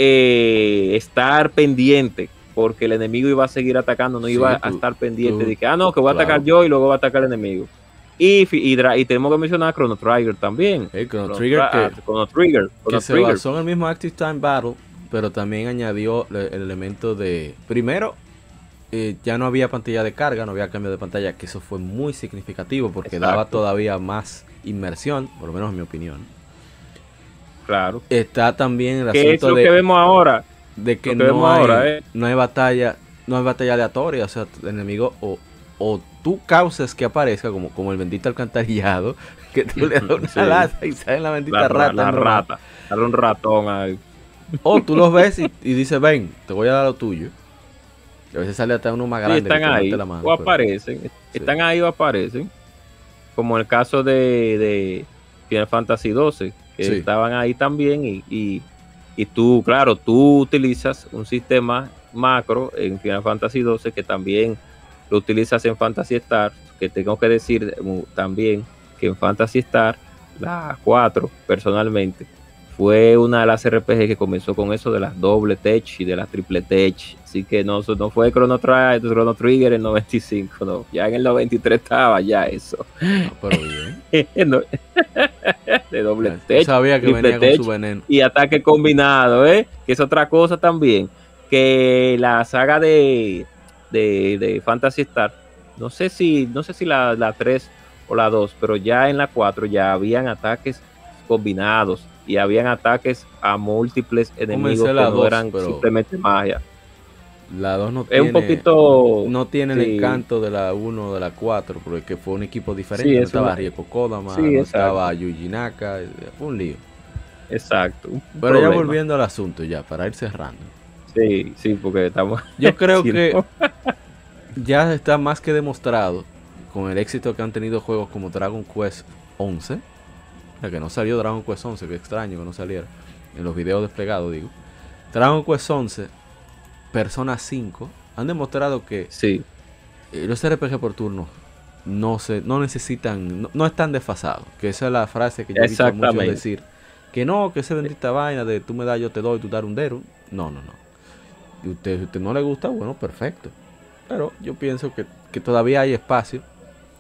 eh, estar pendiente, porque el enemigo iba a seguir atacando, no iba a estar pendiente de que, ah, no, que voy a atacar yo y luego va a atacar el enemigo. Y, y, tenemos que mencionar a Chrono Trigger también. Chrono, Trigger, que, Chrono Trigger, que se basó en el mismo Active Time Battle pero también añadió el elemento de, primero, eh, ya no había pantalla de carga, no había cambio de pantalla, que eso fue muy significativo porque Exacto. daba todavía más inmersión, por lo menos en mi opinión. Claro. Está también el Que es asunto lo de, que vemos ahora. de que no vemos hay, ahora, ¿eh? no hay batalla, no hay batalla aleatoria, o sea, el enemigo o, o tú causas que aparezca como, como el bendito alcantarillado, que tú le das una Sí. lata y sale la bendita La, rata. la rata. Dale un ratón ahí. O tú los ves y, y dices, ven, te voy a dar lo tuyo. Y a veces sale hasta uno más grande. están ahí mete la mano, o pero- aparecen. Están ahí o aparecen. Como en el caso de, de Final Fantasy XII, estaban ahí también. Y, y, tú, claro, tú utilizas un sistema macro en Final Fantasy XII que también lo utilizas en Fantasy Star. Que tengo que decir también que en Fantasy Star, la 4, personalmente, fue una de las RPG que comenzó con eso de las doble tech y de las triple tech. Así que no, fue Chrono, Tri- Chrono Trigger en 95, no. Ya en el 93 estaba ya eso. No, pero bien. No, de doble Yo tech sabía que venía con su veneno. y ataque combinado, ¿eh? Que es otra cosa también. Que la saga de, de, de Fantasy Star, no sé si, no sé si la, la 3 o la 2, pero ya en la 4 ya habían ataques combinados y habían ataques a múltiples enemigos que no 2, eran pero- simplemente magia. La 2 no Es tiene, un poquito. no tiene el encanto de la 1 o de la 4, porque fue un equipo diferente. Sí, no es estaba una- Rieko Kodama, Sí, no estaba Yuji Naka, eh, fue un lío. Exacto. un Pero ya volviendo al asunto, ya, para ir cerrando. Sí, sí, porque estamos. Yo creo que ya está más que demostrado con el éxito que han tenido juegos como Dragon Quest 11. O sea, que no salió Dragon Quest 11, que extraño que no saliera. En los videos desplegados, digo. Dragon Quest 11, Persona 5, han demostrado que Sí, eh, los RPG por turno no se no necesitan, no, no están desfasados. Que esa es la frase que yo he visto Exactamente. decir. Que no, que esa bendita vaina de tú me das, yo te doy, tú dar un dedo. No, no, no. Y usted, si usted no le gusta, bueno, perfecto. Pero yo pienso que, que todavía hay espacio.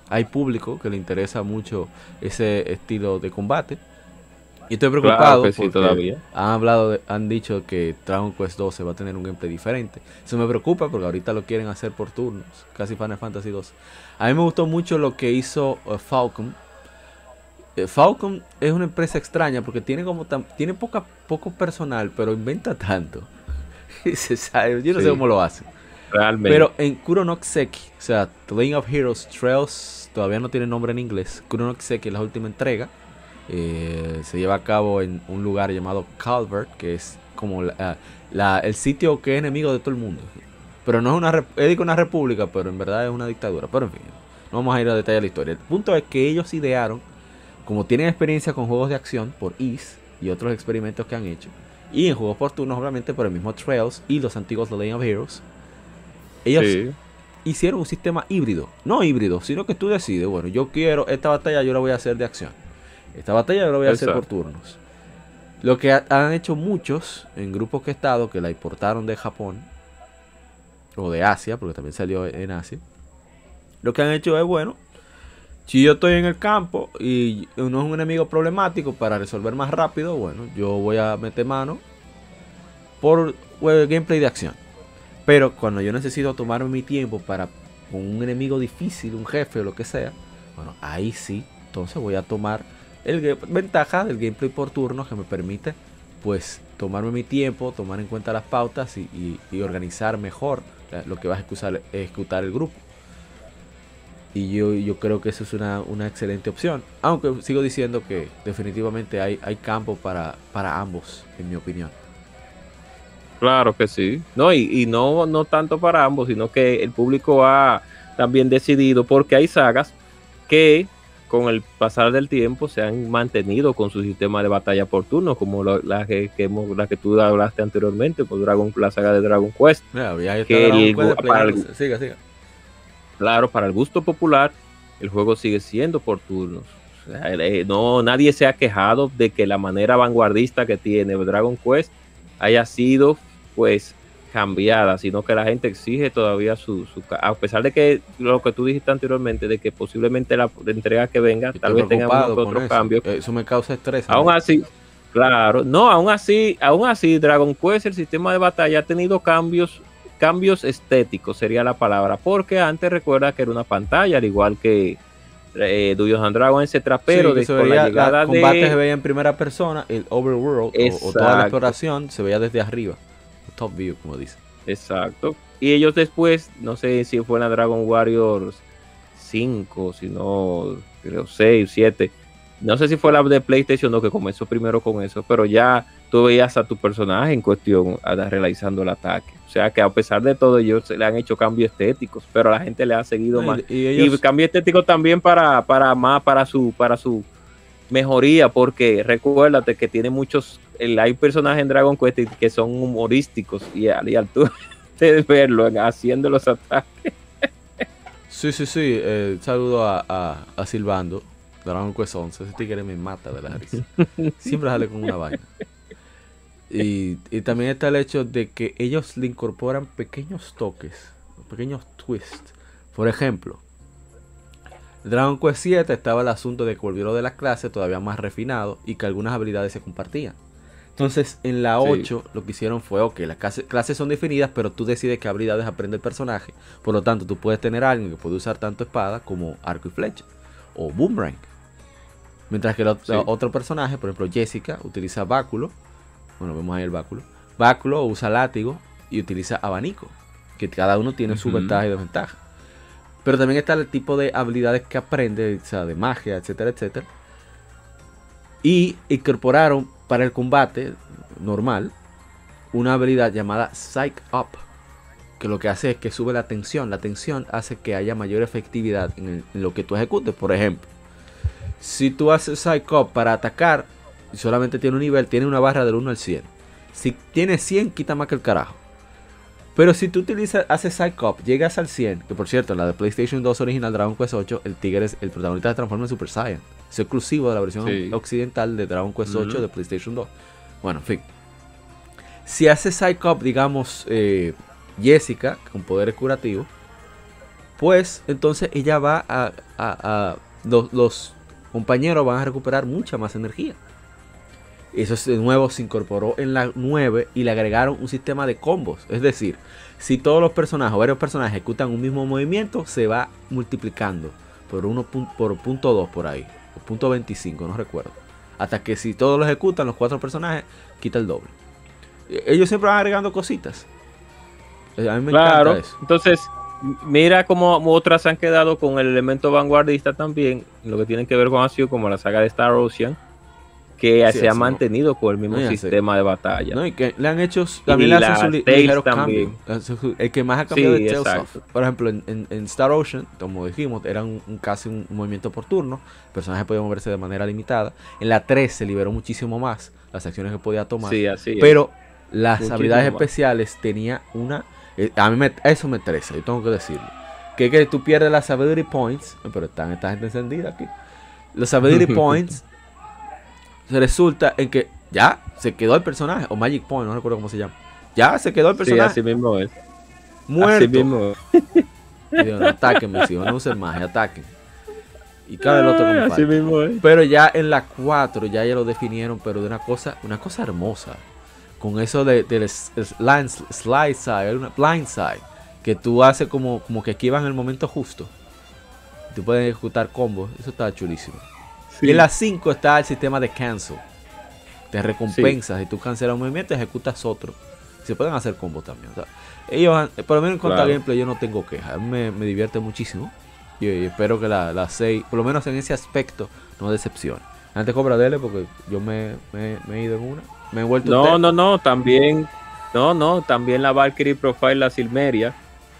Hay público que le interesa mucho ese estilo de combate. Y estoy preocupado sí, porque todavía. han hablado, de- han dicho que Dragon Quest 12 va a tener un gameplay diferente. Eso me preocupa porque ahorita lo quieren hacer por turnos, casi Final Fantasy 2. A mí me gustó mucho lo que hizo eh, Falcon. Eh, Falcon es una empresa extraña porque tiene como tan- tiene poca poco personal, pero inventa tanto. Se sabe- Yo no sé cómo lo hace. Realmente. Pero en Kuronokseki, o sea, The Lane of Heroes Trails, todavía no tiene nombre en inglés. Kuronokseki es la última entrega. Eh, se lleva a cabo en un lugar llamado Calvert, que es como la- la- el sitio que es enemigo de todo el mundo. Pero no es una, es una república, pero en verdad es una dictadura. Pero en fin, no vamos a ir a detalle de la historia. El punto es que ellos idearon, como tienen experiencia con juegos de acción por Is y otros experimentos que han hecho, y en juegos por turnos, obviamente, por el mismo Trails y los antiguos The Lane of Heroes, ellos Sí. hicieron un sistema híbrido. No híbrido, sino que tú decides, bueno, yo quiero esta batalla, yo la voy a hacer de acción. Esta batalla yo la voy a hacer por turnos. Lo que ha- han hecho muchos en grupos que he estado, que la importaron de Japón, o de Asia, porque también salió en Asia, lo que han hecho es, bueno, si yo estoy en el campo y no es un enemigo problemático para resolver más rápido, bueno, yo voy a meter mano por eh, gameplay de acción. Pero cuando yo necesito tomarme mi tiempo para un enemigo difícil, un jefe o lo que sea, bueno, ahí sí, entonces voy a tomar el ventaja del gameplay por turnos que me permite pues tomarme mi tiempo, tomar en cuenta las pautas y, organizar mejor lo que va a ejecutar, ejecutar el grupo. Y yo, yo creo que eso es una, una excelente opción. Aunque sigo diciendo que definitivamente hay, hay campo para, para ambos, en mi opinión. Claro que sí. No, y, y no, no tanto para ambos, sino que el público ha también decidido, porque hay sagas que con el pasar del tiempo se han mantenido con su sistema de batalla por turno, como lo- la, que, que hemos- la que tú hablaste anteriormente, con Dragon, la saga de Dragon Quest. Mira, Que Dragon el Quest de gu- Play para el- 11. Siga, siga. Claro, para el gusto popular, el juego sigue siendo por turnos. O sea, eh, no, nadie se ha quejado de que la manera vanguardista que tiene Dragon Quest haya sido, pues, cambiada, sino que la gente exige todavía su, su a pesar de que lo que tú dijiste anteriormente, de que posiblemente la, la entrega que venga, tal vez tenga uno que otro eso. cambio. Eso me causa estrés. Aún así, Claro, no, aún así, aún así, Dragon Quest, el sistema de batalla ha tenido cambios, cambios estéticos, sería la palabra, porque antes recuerda que era una pantalla, al igual que eh, Dungeons and Dragons, etcétera, pero Sí, de, con la llegada el combate se de veía en primera persona, el overworld o- o, toda la exploración se veía desde arriba. Top view, como dice. Exacto. Y ellos después, no sé si fue en la Dragon Warriors 5, si no, creo 6, 7. No sé si fue la de PlayStation 2 que comenzó primero con eso, pero ya tú veías a tu personaje en cuestión realizando el ataque. O sea que a pesar de todo, ellos se le han hecho cambios estéticos, pero a la gente le ha seguido No, más. y, y ellos, Y cambio estético también para, para más, para su, para su mejoría, porque recuérdate que tiene muchos, el- hay personajes en Dragon Quest que son humorísticos y al, y al tú de verlo en- haciendo los ataques. Sí, sí, sí. eh, saludo a, a, a Silvando, Dragon Quest 11. Ese tigre me mata de la risa. Siempre sale con una vaina. Y, y también está el hecho de que ellos le incorporan pequeños toques, pequeños twists. Por ejemplo, Dragon Quest 7 estaba el asunto de que volvieron de la clase todavía más refinado y que algunas habilidades se compartían. Entonces, en la Sí. 8 lo que hicieron fue, ok, las clase- clases son definidas, pero tú decides qué habilidades aprende el personaje. Por lo tanto, tú puedes tener a alguien que puede usar tanto espada como arco y flecha o boomerang. Mientras que el Sí. otro personaje, por ejemplo Jessica, utiliza báculo. Bueno, vemos ahí el báculo. Báculo usa látigo y utiliza abanico. Que cada uno tiene su Ujú. ventaja y desventaja. Pero también está el tipo de habilidades que aprende, o sea, de magia, etcétera, etcétera. Y incorporaron para el combate normal una habilidad llamada Psych Up. Que lo que hace es que sube la tensión. La tensión hace que haya mayor efectividad en, lo que tú ejecutes. Por ejemplo, si tú haces Psych Up para atacar y solamente tiene un nivel, tiene una barra del 1 al 100. Si tiene 100, quita más que el carajo. Pero si tú utilizas, haces Psych Up, llegas al 100, que por cierto, la de PlayStation 2 original Dragon Quest 8, el tigre es el protagonista se transforma en Super Saiyan. Es exclusivo de la versión Sí. occidental de Dragon Quest 8 Ujú. de PlayStation 2. Bueno, en fin. Si hace Psych Up, digamos, eh, Jessica, con poderes curativos, pues entonces ella va a. a- a- los, los compañeros van a recuperar mucha más energía. Eso de nuevo se incorporó en la 9 y le agregaron un sistema de combos. Es decir, si todos los personajes o varios personajes ejecutan un mismo movimiento, se va multiplicando por, uno, por punto 2 por ahí. O punto 25, no recuerdo. Hasta que si todos lo ejecutan, los cuatro personajes, quita el doble. E- Ellos siempre van agregando cositas. Eh, A mí me Claro, encanta eso. entonces mira cómo otras han quedado con el elemento vanguardista también, lo que tiene que ver con así como la saga de Star Ocean, que Sí, se ha mantenido con el mismo No, ya sé. sistema de batalla. No, y que le han hecho, también le hacen. El que más ha cambiado Sí, es Tales of. Por ejemplo, en, en- en Star Ocean, como dijimos, era un, un- casi un movimiento por turno. El personaje podía moverse de manera limitada. En la 3 se liberó muchísimo más las acciones que podía tomar. Sí, así es. Pero las Muchísimo habilidades más. especiales tenía una... eh, a mí me, eso me interesa, yo tengo que decirlo. Que que tú pierdes las ability points. Pero están esta gente encendida aquí. Los ability points resulta en que ya se quedó el personaje. O Magic Point, no recuerdo cómo se llama. Ya se quedó el Sí, personaje. así mismo es. muerto. Así mismo es. Digo, no, atáquenme, si no usen magia, ataquen. Y cada el otro Así mismo es. Pero ya en la 4 ya ya lo definieron, pero de una cosa, una cosa hermosa. Con eso de, del slide, slide side, una blind side, que tú haces como, como que esquivas en el momento justo. Tú puedes ejecutar combos, eso está chulísimo. Y en la 5 está el sistema de cancel. Te recompensas, si tú cancelas un movimiento, ejecutas otro. Se pueden hacer combos también. o sea, ellos, por lo menos en cuanto Claro. gameplay, yo no tengo quejas. A mí me, me divierte muchísimo. Y, y espero que la, la 6, por lo menos en ese aspecto, no decepcione. Antes cobra dele porque yo me, me- me he ido en una. Me he vuelto No, usted. no, no, también, no, no, también la Valkyrie Profile, la Silmeria,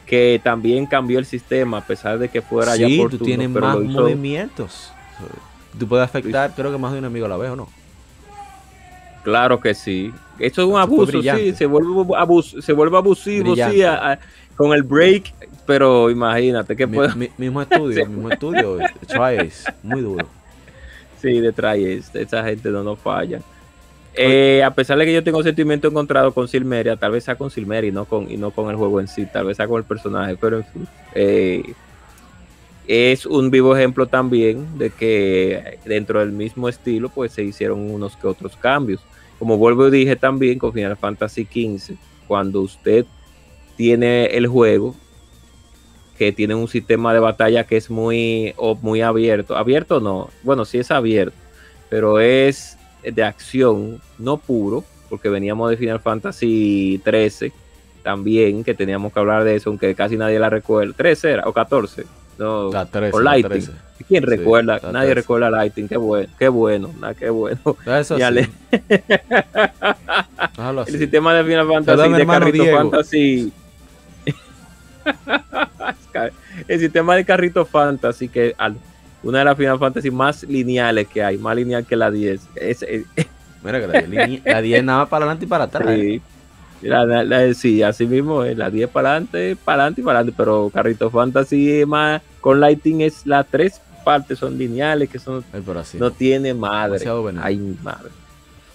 que también cambió el sistema, a pesar de que fuera ya Sí, por tú turno, tienes más movimientos. Tú puedes afectar, creo que más de un amigo a la vez o no. Claro que sí. Eso es un Eso abuso, sí, se vuelve, abus- se vuelve abusivo, sí, Brillante. a- a- con el break, pero imagínate que Mi- puede, mi- mismo estudio, mismo estudio. Tries, muy duro. sí, detrás esa gente no nos falla. Eh, a pesar de que yo tengo sentimiento encontrado con Silmeria, tal vez sea con Silmeria y no con, y no con el juego en sí, tal vez sea con el personaje, pero en fin. eh, es un vivo ejemplo también de que dentro del mismo estilo pues se hicieron unos que otros cambios. Como vuelvo y dije también con Final Fantasy XV, cuando usted tiene el juego que tiene un sistema de batalla que es muy, muy abierto. Abierto no, bueno, sí es abierto, pero es de acción, no puro, porque veníamos de Final Fantasy 13 también, que teníamos que hablar de eso, aunque casi nadie la recuerda. 13 era, o 14. No, La 13, o la Lighting. 13. ¿Quién recuerda? Nadie 13. recuerda Lighting. Qué bueno, qué bueno, qué bueno. Eso sí, el sistema de Final Fantasy de Carrito Diego. Fantasy. el sistema de Carrito Fantasy, que una de las Final Fantasy más lineales que hay, más lineal que la 10. Es, es- Mira que la 10 línea- la 10 nada más para adelante y para atrás. sí, La- la- la- sí, así mismo, es la 10 para adelante, para adelante y para adelante, pero Carrito Fantasy más con Lighting es las tres partes son lineales, que son así. no tiene madre. Ay, madre.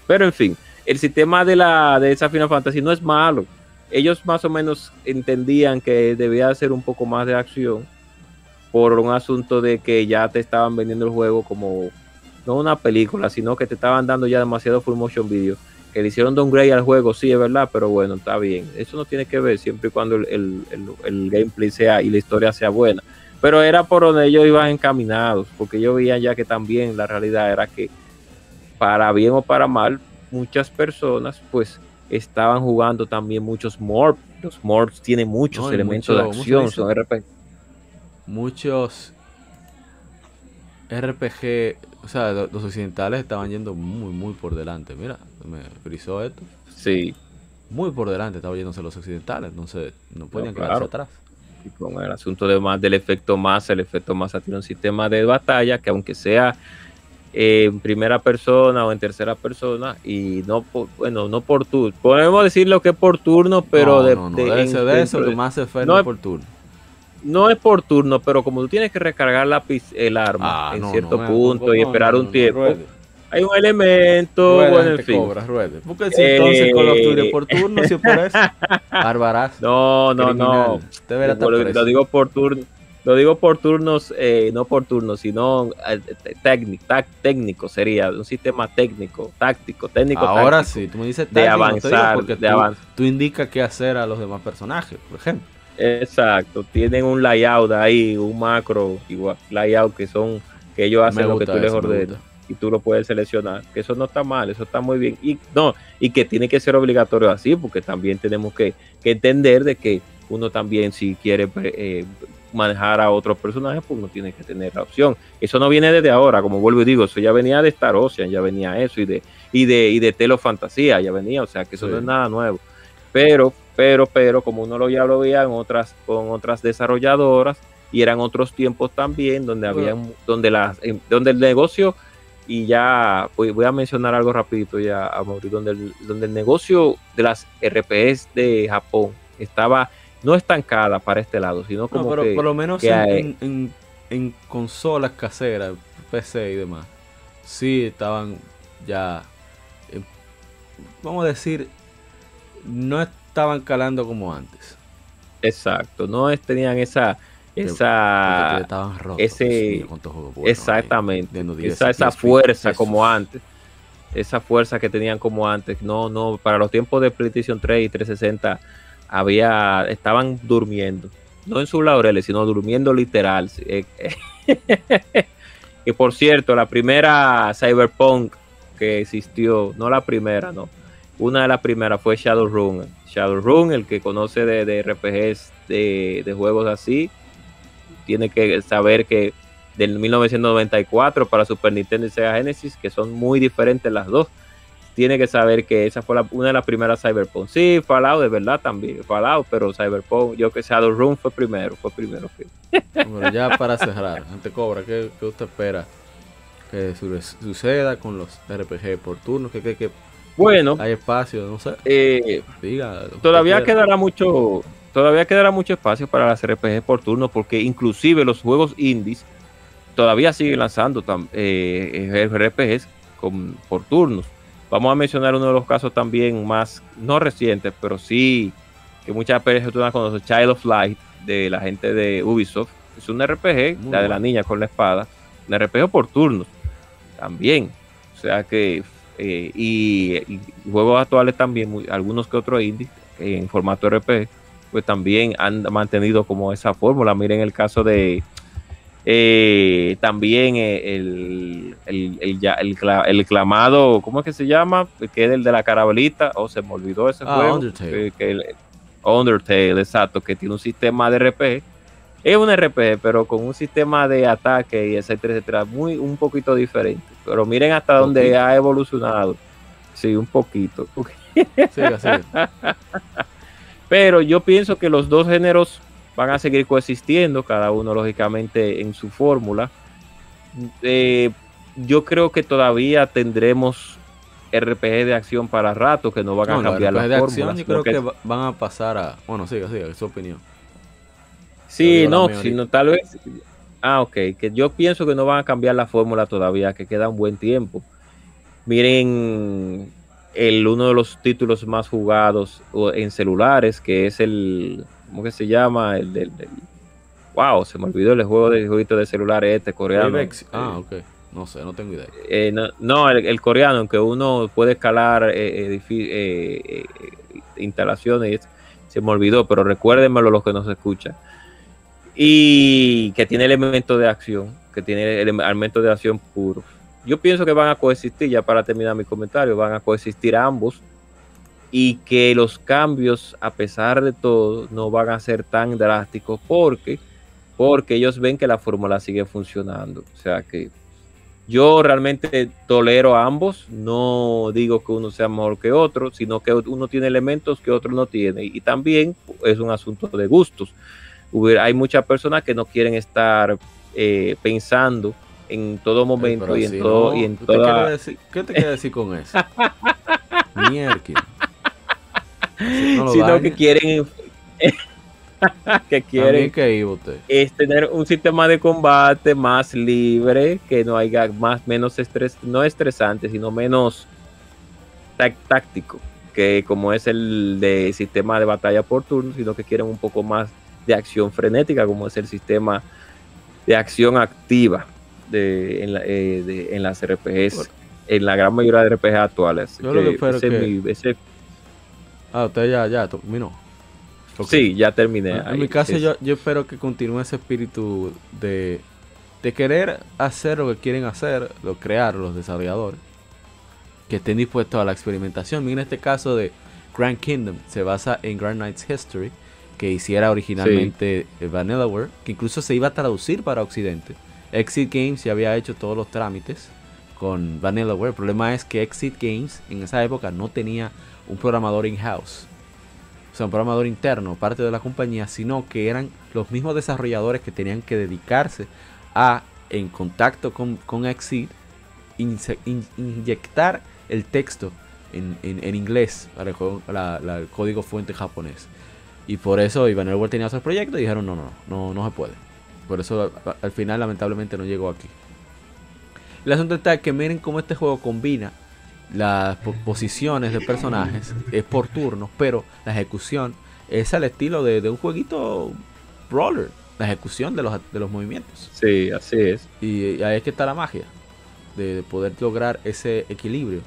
Pero en fin, el sistema de la de esa Final Fantasy no es malo. Ellos más o menos entendían que debía ser un poco más de acción por un asunto de que ya te estaban vendiendo el juego como no una película, sino que te estaban dando ya demasiado full motion video. Que le hicieron downgrade al juego, sí, es verdad, pero bueno, está bien. Eso no tiene que ver siempre y cuando el, el- el- el gameplay sea y la historia sea buena. Pero era por donde ellos iban encaminados, porque ellos veían ya que también la realidad era que para bien o para mal, muchas personas pues estaban jugando también muchos morphs. Los morphs tienen muchos No, elementos mucho- de ¿cómo se acción, son RPG. Muchos RPG, o sea, lo- los occidentales estaban yendo muy, muy por delante. Mira, me frizó esto. Sí, Muy por delante estaban yéndose los occidentales. Entonces, no podían claro. quedarse atrás. y con el asunto de más del efecto masa, el efecto masa tiene un sistema de batalla que aunque sea eh, en primera persona o en tercera persona y no por, bueno no por turno podemos decir lo que es por turno pero no, de, no, no, de- eso, de eso dentro que más se fue no por turno. No es por turno pero como tú tienes que recargar la, el arma Ah, en no, cierto no, punto no, y esperar no, un no, tiempo hay un elemento Ruede, bueno en fin cobra, ruede. Porque si entonces Call of Duty por turno, si es por eso, barbarazo. no no no Te verá Lo- lo, preso. digo por turno lo digo por turnos eh, no por turnos sino eh, técnico técnico sería un sistema técnico táctico técnico Ahora táctico, sí, tú me dices de táctico, no te digo avanzar porque de tú, avanzar tú indicas qué hacer a los demás personajes, por ejemplo. Exacto tienen un layout ahí un macro igual layout que son que ellos hacen lo que tú les eso, ordenes y tú lo puedes seleccionar que eso no está mal eso está muy bien. Y no y que tiene que ser obligatorio así porque también tenemos que, que entender de que uno también si quiere eh, manejar a otros personajes pues uno tiene que tener la opción. Eso no viene desde ahora como vuelvo y digo eso ya venía de Star Ocean ya venía eso y de y de y de Telo Fantasía ya venía o sea que eso Sí. no es nada nuevo. Pero pero pero como uno lo ya lo veía en otras con otras desarrolladoras y eran otros tiempos también donde había donde las em, donde el negocio y ya voy, voy a mencionar algo rapidito ya a donde el, donde el negocio de las RPS de Japón estaba no estancada para este lado sino como No, pero que por lo menos que en, hay- en- en- en consolas caseras, PC y demás, sí estaban ya, eh, vamos a decir, no estaban calando como antes. exacto no tenían esa esa estaban rotos. ese- hay, Exactamente. viendo 10, esa, esa 10 fuerza pesos. como antes. Esa fuerza que tenían como antes. No, no, para los tiempos de PlayStation 3 y 360 había, estaban durmiendo. No en sus laureles, sino durmiendo literal. Eh, y por cierto, la primera Cyberpunk que existió, no la primera, no. Una de las primeras fue Shadowrun. Shadowrun, el que conoce de, de RPGs de, de juegos así, tiene que saber que del 1994 para Super Nintendo y Sega Genesis, que son muy diferentes las dos. Tiene que saber que esa fue una de las primeras Cyberpunk. Sí, Fallout de verdad también, Fallout, pero Cyberpunk, yo que Shadowrun fue primero, fue primero. Bueno, ya para cerrar, ante Cobra, ¿qué, qué usted espera que su- suceda con los RPG por turno? ¿Qué Bueno, hay espacio? No sé, eh, diga. que todavía quedará mucho, todavía quedará mucho espacio para las RPG por turno, porque inclusive los juegos indies todavía siguen lanzando tam- eh, RPGs con, por turnos. Vamos a mencionar uno de los casos también más, no recientes, pero sí que muchas personas conocen, Child of Light, de la gente de Ubisoft, es un RPG, la de la niña con la espada, un RPG por turnos también. O sea que, eh, y, juegos actuales también, algunos que otros indies en formato RPG, pues también han mantenido como esa fórmula. Miren el caso de eh, también eh, el, el, el, clamado, ¿cómo es que se llama? Que es el de la carabelita, o se me olvidó ese ah, juego. Undertale. Que, Undertale, exacto, que tiene un sistema de RPG. Es un RPG, pero con un sistema de ataque y etcétera, etcétera, muy un poquito diferente. Pero miren hasta dónde ha evolucionado. Sí, un poquito. Pero yo pienso que los dos géneros van a seguir coexistiendo, cada uno lógicamente en su fórmula. Eh, yo creo que todavía tendremos RPG de acción para rato que no van a cambiar la fórmula. Acción, yo creo que, van a pasar a. Bueno, siga, siga, es su opinión. Sí, no, sino tal vez. Ah, ok, que yo pienso que no van a cambiar la fórmula todavía, que queda un buen tiempo. Miren el uno de los títulos más jugados en celulares, que es el ¿cómo que se llama? El del, wow, se me olvidó el juego de jueguito de celulares este coreano. Ah, ok. No sé, no tengo idea. Eh, no, el, coreano, en que uno puede escalar eh, eh, instalaciones, se me olvidó, pero recuérdenmelo los que nos escuchan. Y que tiene elementos de acción, que tiene elementos de acción puros. Yo pienso que van a coexistir, ya para terminar mi comentario, van a coexistir ambos y que los cambios, a pesar de todo, no van a ser tan drásticos porque, porque ellos ven que la fórmula sigue funcionando. O sea que yo realmente tolero a ambos, no digo que uno sea mejor que otro, sino que uno tiene elementos que otro no tiene. Y también es un asunto de gustos. Hay muchas personas que no quieren estar eh, pensando en todo momento y en todo. y en toda... ¿Qué te quiere decir con eso? Mierda sino que quieren que quieren es tener un sistema de combate más libre, que no haya más menos estrés, no estresante, sino menos táctico, que como es el de sistema de batalla por turno, sino que quieren un poco más de acción frenética, como es el sistema de acción activa de, en, eh, las RPGs, en la gran mayoría de RPGs actuales. que, Ah, usted ya, ya terminó. Sí, ya terminé. En, mi caso, yo, yo, espero que continúe ese espíritu de, de querer hacer lo que quieren hacer, lo crear los desarrolladores, que estén dispuestos a la experimentación. Miren este caso de Grand Kingdom, se basa en Grand Knight's History, que hiciera originalmente Vanillaware, que incluso se iba a traducir para Occidente. Exit Games ya había hecho todos los trámites con Vanillaware. El problema es que Exit Games en esa época no tenía un programador in-house, o sea, un programador interno, parte de la compañía, sino que eran los mismos desarrolladores que tenían que dedicarse a, en contacto con, con Exit, inyectar el texto en, inglés para el, código fuente japonés. Y por eso Ivanelware tenía otros proyectos y dijeron, no, no, no, no se puede. Por eso al final lamentablemente no llegó aquí. El asunto está que miren cómo este juego combina las posiciones de personajes es por turnos, pero la ejecución es al estilo de, un jueguito brawler, la ejecución de los, de los movimientos. Sí, así es. Y, ahí es que está la magia, de, poder lograr ese equilibrio.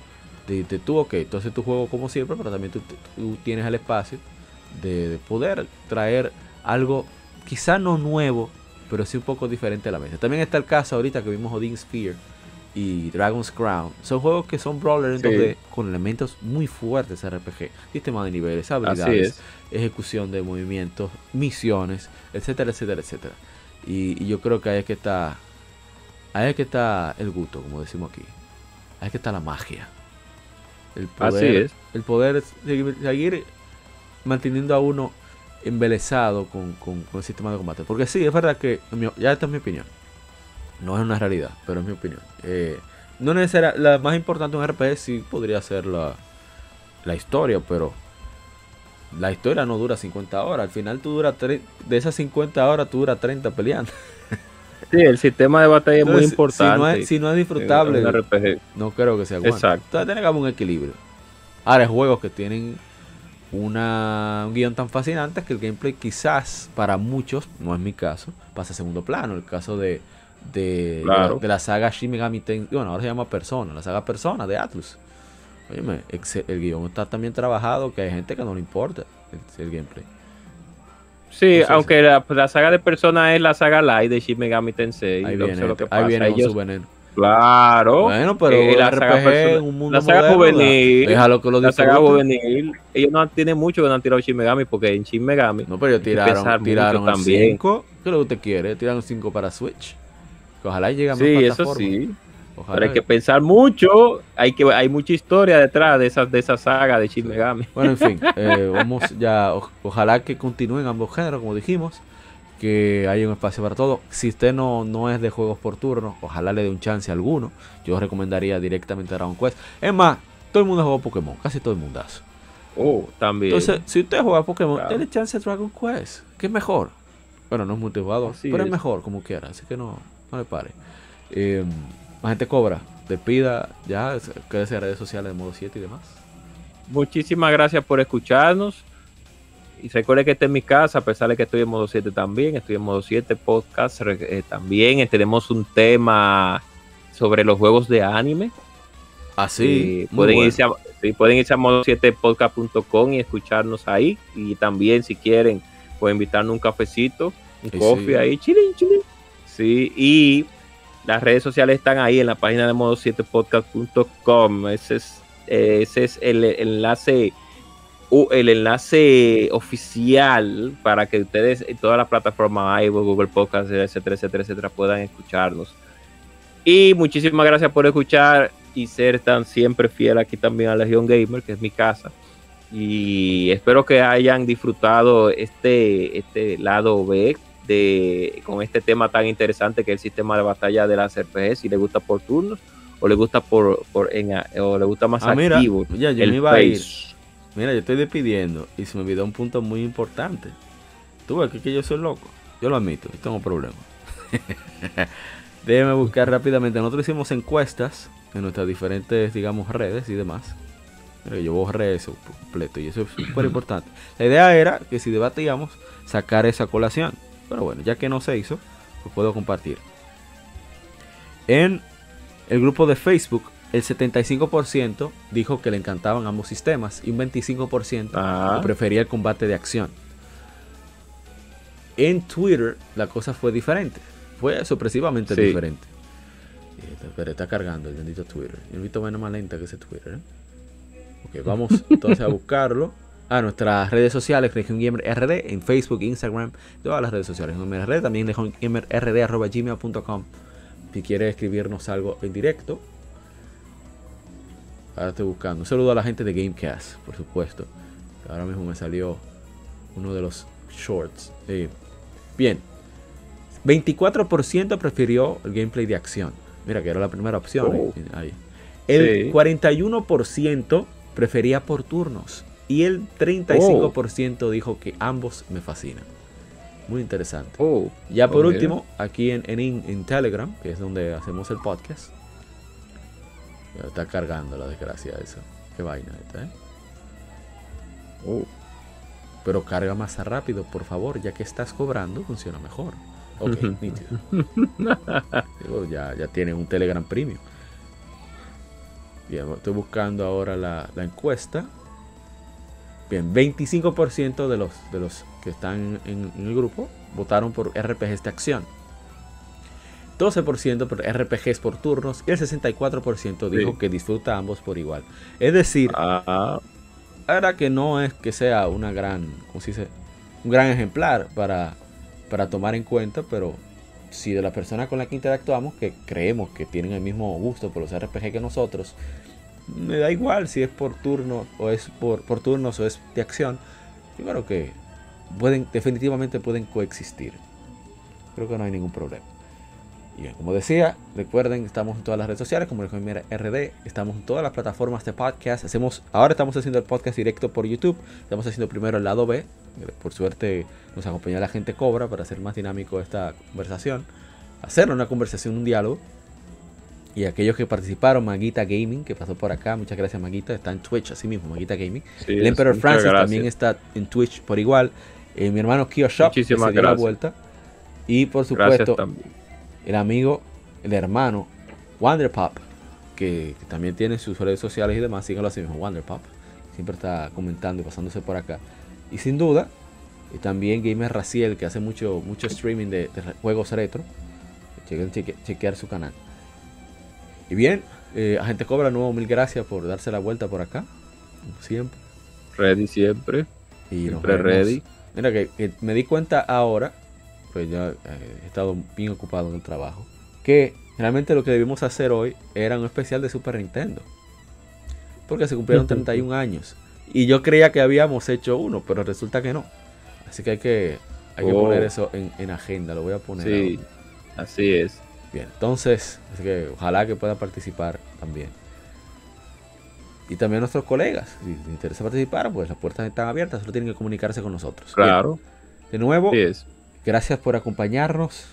De, de, tú, ok, entonces tu juego como siempre, pero también tú, tienes el espacio de, poder traer algo quizá no nuevo, pero sí un poco diferente a la mesa. También está el caso ahorita que vimos Odin Sphere y Dragon's Crown. Son juegos que son brawlers con elementos muy fuertes RPG. Sistema de niveles, habilidades, ejecución de movimientos, misiones, etcétera, etcétera, etcétera. Y, yo creo que ahí es que está. Ahí es que está el gusto, como decimos aquí. Ahí es que está la magia. El poder, El poder seguir, manteniendo a uno embelesado con, el sistema de combate. Porque sí, es verdad que, ya esta es mi opinión no es una realidad, pero es mi opinión. Eh, no necesariamente, la más importante de un RPG sí podría ser la, la historia, pero la historia no dura 50 horas. Al final tú dura de esas 50 horas tú duras 30 peleando. Sí, el sistema de batalla es muy importante. Si no es, disfrutable, no creo que sea bueno. Exacto. Entonces tiene que haber un equilibrio. Ahora, hay juegos que tienen una, un guion tan fascinante que el gameplay quizás para muchos, no es mi caso, pasa a segundo plano. El caso de, de, Claro. de, la, saga Shin Megami Tensei, bueno, ahora se llama Persona, la saga Persona de Atlus. Óyeme, el guion está tan bien trabajado que hay gente que no le importa el, el gameplay. Sí, aunque la, la saga de Persona es la saga Light de Shin Megami Tensei. Ahí viene, lo que ahí pasa, viene con ellos- su veneno. Claro. Bueno, pero eh, la RPG un mundo la saga moderno, juvenil, déjalo que lo la saga juvenil, ellos no tienen mucho que no han tirado Shin Megami porque en Shin Megami No, pero ellos tiraron, tiraron el también. 5. ¿Qué es lo que usted quiere? Tiraron 5 para Switch. Que ojalá llegue a más Sí, eso sí. Ojalá. Pero hay que pensar mucho, hay que hay mucha historia detrás de esa, de esa saga de Shin Megami. Bueno, en fin, eh, vamos ya. o- ojalá que continúen ambos géneros, como dijimos. Que haya un espacio para todo. Si usted no, no es de juegos por turno, ojalá le dé un chance a alguno. Yo recomendaría directamente Dragon Quest. Es más, todo el mundo juega Pokémon, casi todo el mundazo. Oh, también. Entonces, si usted juega Pokémon, Claro. déle chance a Dragon Quest, que es mejor. Bueno, no es multijugador, Así pero es. es. mejor como quiera, así que no, no le pare. Eh, la gente cobra, despida, ya, quédese en redes sociales de modo 7 y demás. Muchísimas gracias por escucharnos. Y recuerde que esta es mi casa, a pesar de que estoy en modo 7 también. Estoy en modo 7 podcast eh, también. Eh, tenemos un tema sobre los juegos de anime. Así, Eh, pueden, irse a, sí, pueden irse a modo7podcast.com y escucharnos ahí. Y también, si quieren, pueden invitarnos un cafecito, un Sí, coffee sí. ahí, chilín, chilín. Sí, y las redes sociales están ahí en la página de modo7podcast.com. Ese es, eh, ese es el, el enlace el enlace oficial para que ustedes en todas las plataformas iVoox, Google Podcast, etcétera, etcétera, etcétera, puedan escucharnos. Y muchísimas gracias por escuchar y ser tan siempre fiel aquí también a Legion Gamer, que es mi casa. Y espero que hayan disfrutado este, este lado B de, con este tema tan interesante que es el sistema de batalla de las RPG, si le gusta por turnos o le gusta por, por en, o le gusta más Ah, mira, activo. ya, yo el me iba a ir. Mira, yo estoy despidiendo y se me olvidó un punto muy importante. Tú ves que, que yo soy loco. Yo lo admito, tengo problemas. Déjeme buscar rápidamente. Nosotros hicimos encuestas en nuestras diferentes, digamos, redes y demás. Mira, yo borré eso completo y eso es súper importante. La idea era que si debatíamos, sacar esa colación. Pero bueno, ya que no se hizo, pues puedo compartir. En el grupo de Facebook, el 75% dijo que le encantaban ambos sistemas y un 25% Ah. prefería el combate de acción. En Twitter la cosa fue diferente. Fue sorpresivamente Sí. diferente. Eh, Pero está cargando el bendito Twitter. Yo visto menos más lenta que ese Twitter. ¿eh? Ok, vamos entonces a buscarlo. A nuestras redes sociales, Región Gamer RD, en Facebook, Instagram, todas las redes sociales. Gamer RD, también Región Gamer RD, arroba gmail.com. Si quiere escribirnos algo en directo. Ahora estoy buscando. Un saludo a la gente de Gamecast, por supuesto. Ahora mismo me salió uno de los shorts. Eh, bien. 24% prefirió el gameplay de acción. Mira que era la primera opción. Oh. eh, ahí. El Sí. 41% prefería por turnos. Y el 35% dijo que ambos me fascinan. Muy interesante. Oh, Ya por oh, último, aquí en, en, en Telegram, que es donde hacemos el podcast. Ya está cargando la desgracia eso. Qué vaina esta, ¿eh? Oh. Pero carga más rápido, por favor, ya que estás cobrando, funciona mejor. Ok, nítido. Digo, ya, ya tiene un Telegram Premium. Bien, estoy buscando ahora la, la encuesta. Bien, 25% de los, de los que están en, en el grupo votaron por RPGs de acción. 12% por RPGs por turnos y el 64% dijo Sí. que disfruta ambos por igual. Es decir, Ah, Ahora que no es que sea una gran, ¿cómo se dice? Un gran ejemplar para, para tomar en cuenta, pero si de la persona con la que interactuamos, que creemos que tienen el mismo gusto por los RPG que nosotros, me da igual si es por turno o es por, por turnos o es de acción. Yo creo que pueden, definitivamente pueden coexistir. Creo que no hay ningún problema. Y como decía, recuerden, estamos en todas las redes sociales como el Mira RD, estamos en todas las plataformas de podcast. Hacemos, ahora estamos haciendo el podcast directo por YouTube. Estamos haciendo primero el lado B. Por suerte nos acompaña la gente Cobra para hacer más dinámico esta conversación. Hacer una conversación, un diálogo. Y aquellos que participaron, Maguita Gaming, que pasó por acá, muchas gracias Maguita, está en Twitch así mismo, Maguita Gaming. Sí, el Emperor Francis gracias. también está en Twitch por igual. Eh, mi hermano Kio Shop, que se dio la vuelta. Y por supuesto. El amigo, el hermano Wanderpop, que, que también tiene sus redes sociales y demás, síganlo así mismo, Wanderpop. Siempre está comentando y pasándose por acá. Y sin duda, y también Gamer Raciel, que hace mucho, mucho streaming de, juegos retro. Chequen cheque- chequear su canal. Y bien, eh, Agente Cobra, nuevo mil gracias por darse la vuelta por acá. Como siempre. Ready siempre. Y Siempre ready. Mira que, que me di cuenta ahora, pues ya eh, he estado bien ocupado en el trabajo, que realmente lo que debimos hacer hoy era un especial de Super Nintendo. Porque se cumplieron 31 años. Y yo creía que habíamos hecho uno, pero resulta que no. Así que hay que, hay que Oh. poner eso en, en agenda, lo voy a poner. Sí, ahora. así es. Bien, entonces, así que ojalá que puedan participar también. Y también nuestros colegas, si les interesa participar, pues las puertas están abiertas, solo tienen que comunicarse con nosotros. Bien, Claro, de nuevo, es. Gracias por acompañarnos.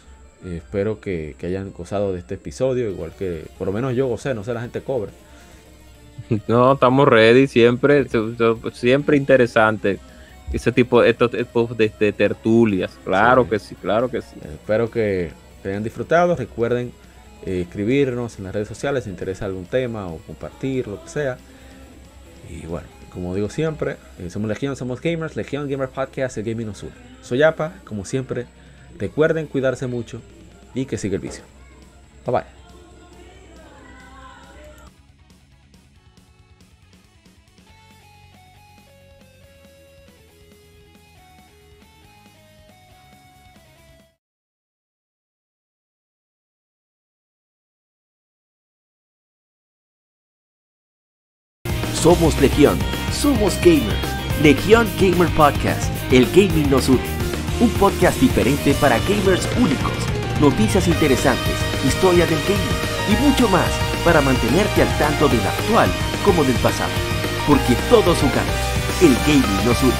Eh, espero que, que hayan gozado de este episodio, igual que por lo menos yo gocé, no sé, la gente cobra. No, estamos ready siempre, su- siempre interesante. Ese tipo, estos tipos de, de tertulias. Claro Sí. que sí, claro que sí. Eh, espero que, hayan disfrutado. Recuerden eh, escribirnos en las redes sociales si interesa algún tema o compartir, lo que sea. Y bueno, como digo siempre, eh, somos Legión, somos gamers, Legión Gamer Podcast, el gaming nos une. Soy Apa, como siempre, recuerden cuidarse mucho y que siga el vicio. Bye bye. Somos Legión, somos gamers. Legión Gamer Podcast, el gaming nos une. Un podcast diferente para gamers únicos, noticias interesantes, historia del gaming y mucho más para mantenerte al tanto del actual como del pasado. Porque todos jugamos, el gaming nos une.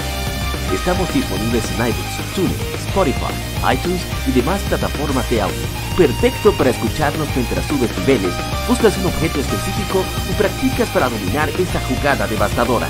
Estamos disponibles en iBooks, TuneIn, Spotify, iTunes y demás plataformas de audio. Perfecto para escucharnos mientras subes niveles, buscas un objeto específico o practicas para dominar esta jugada devastadora.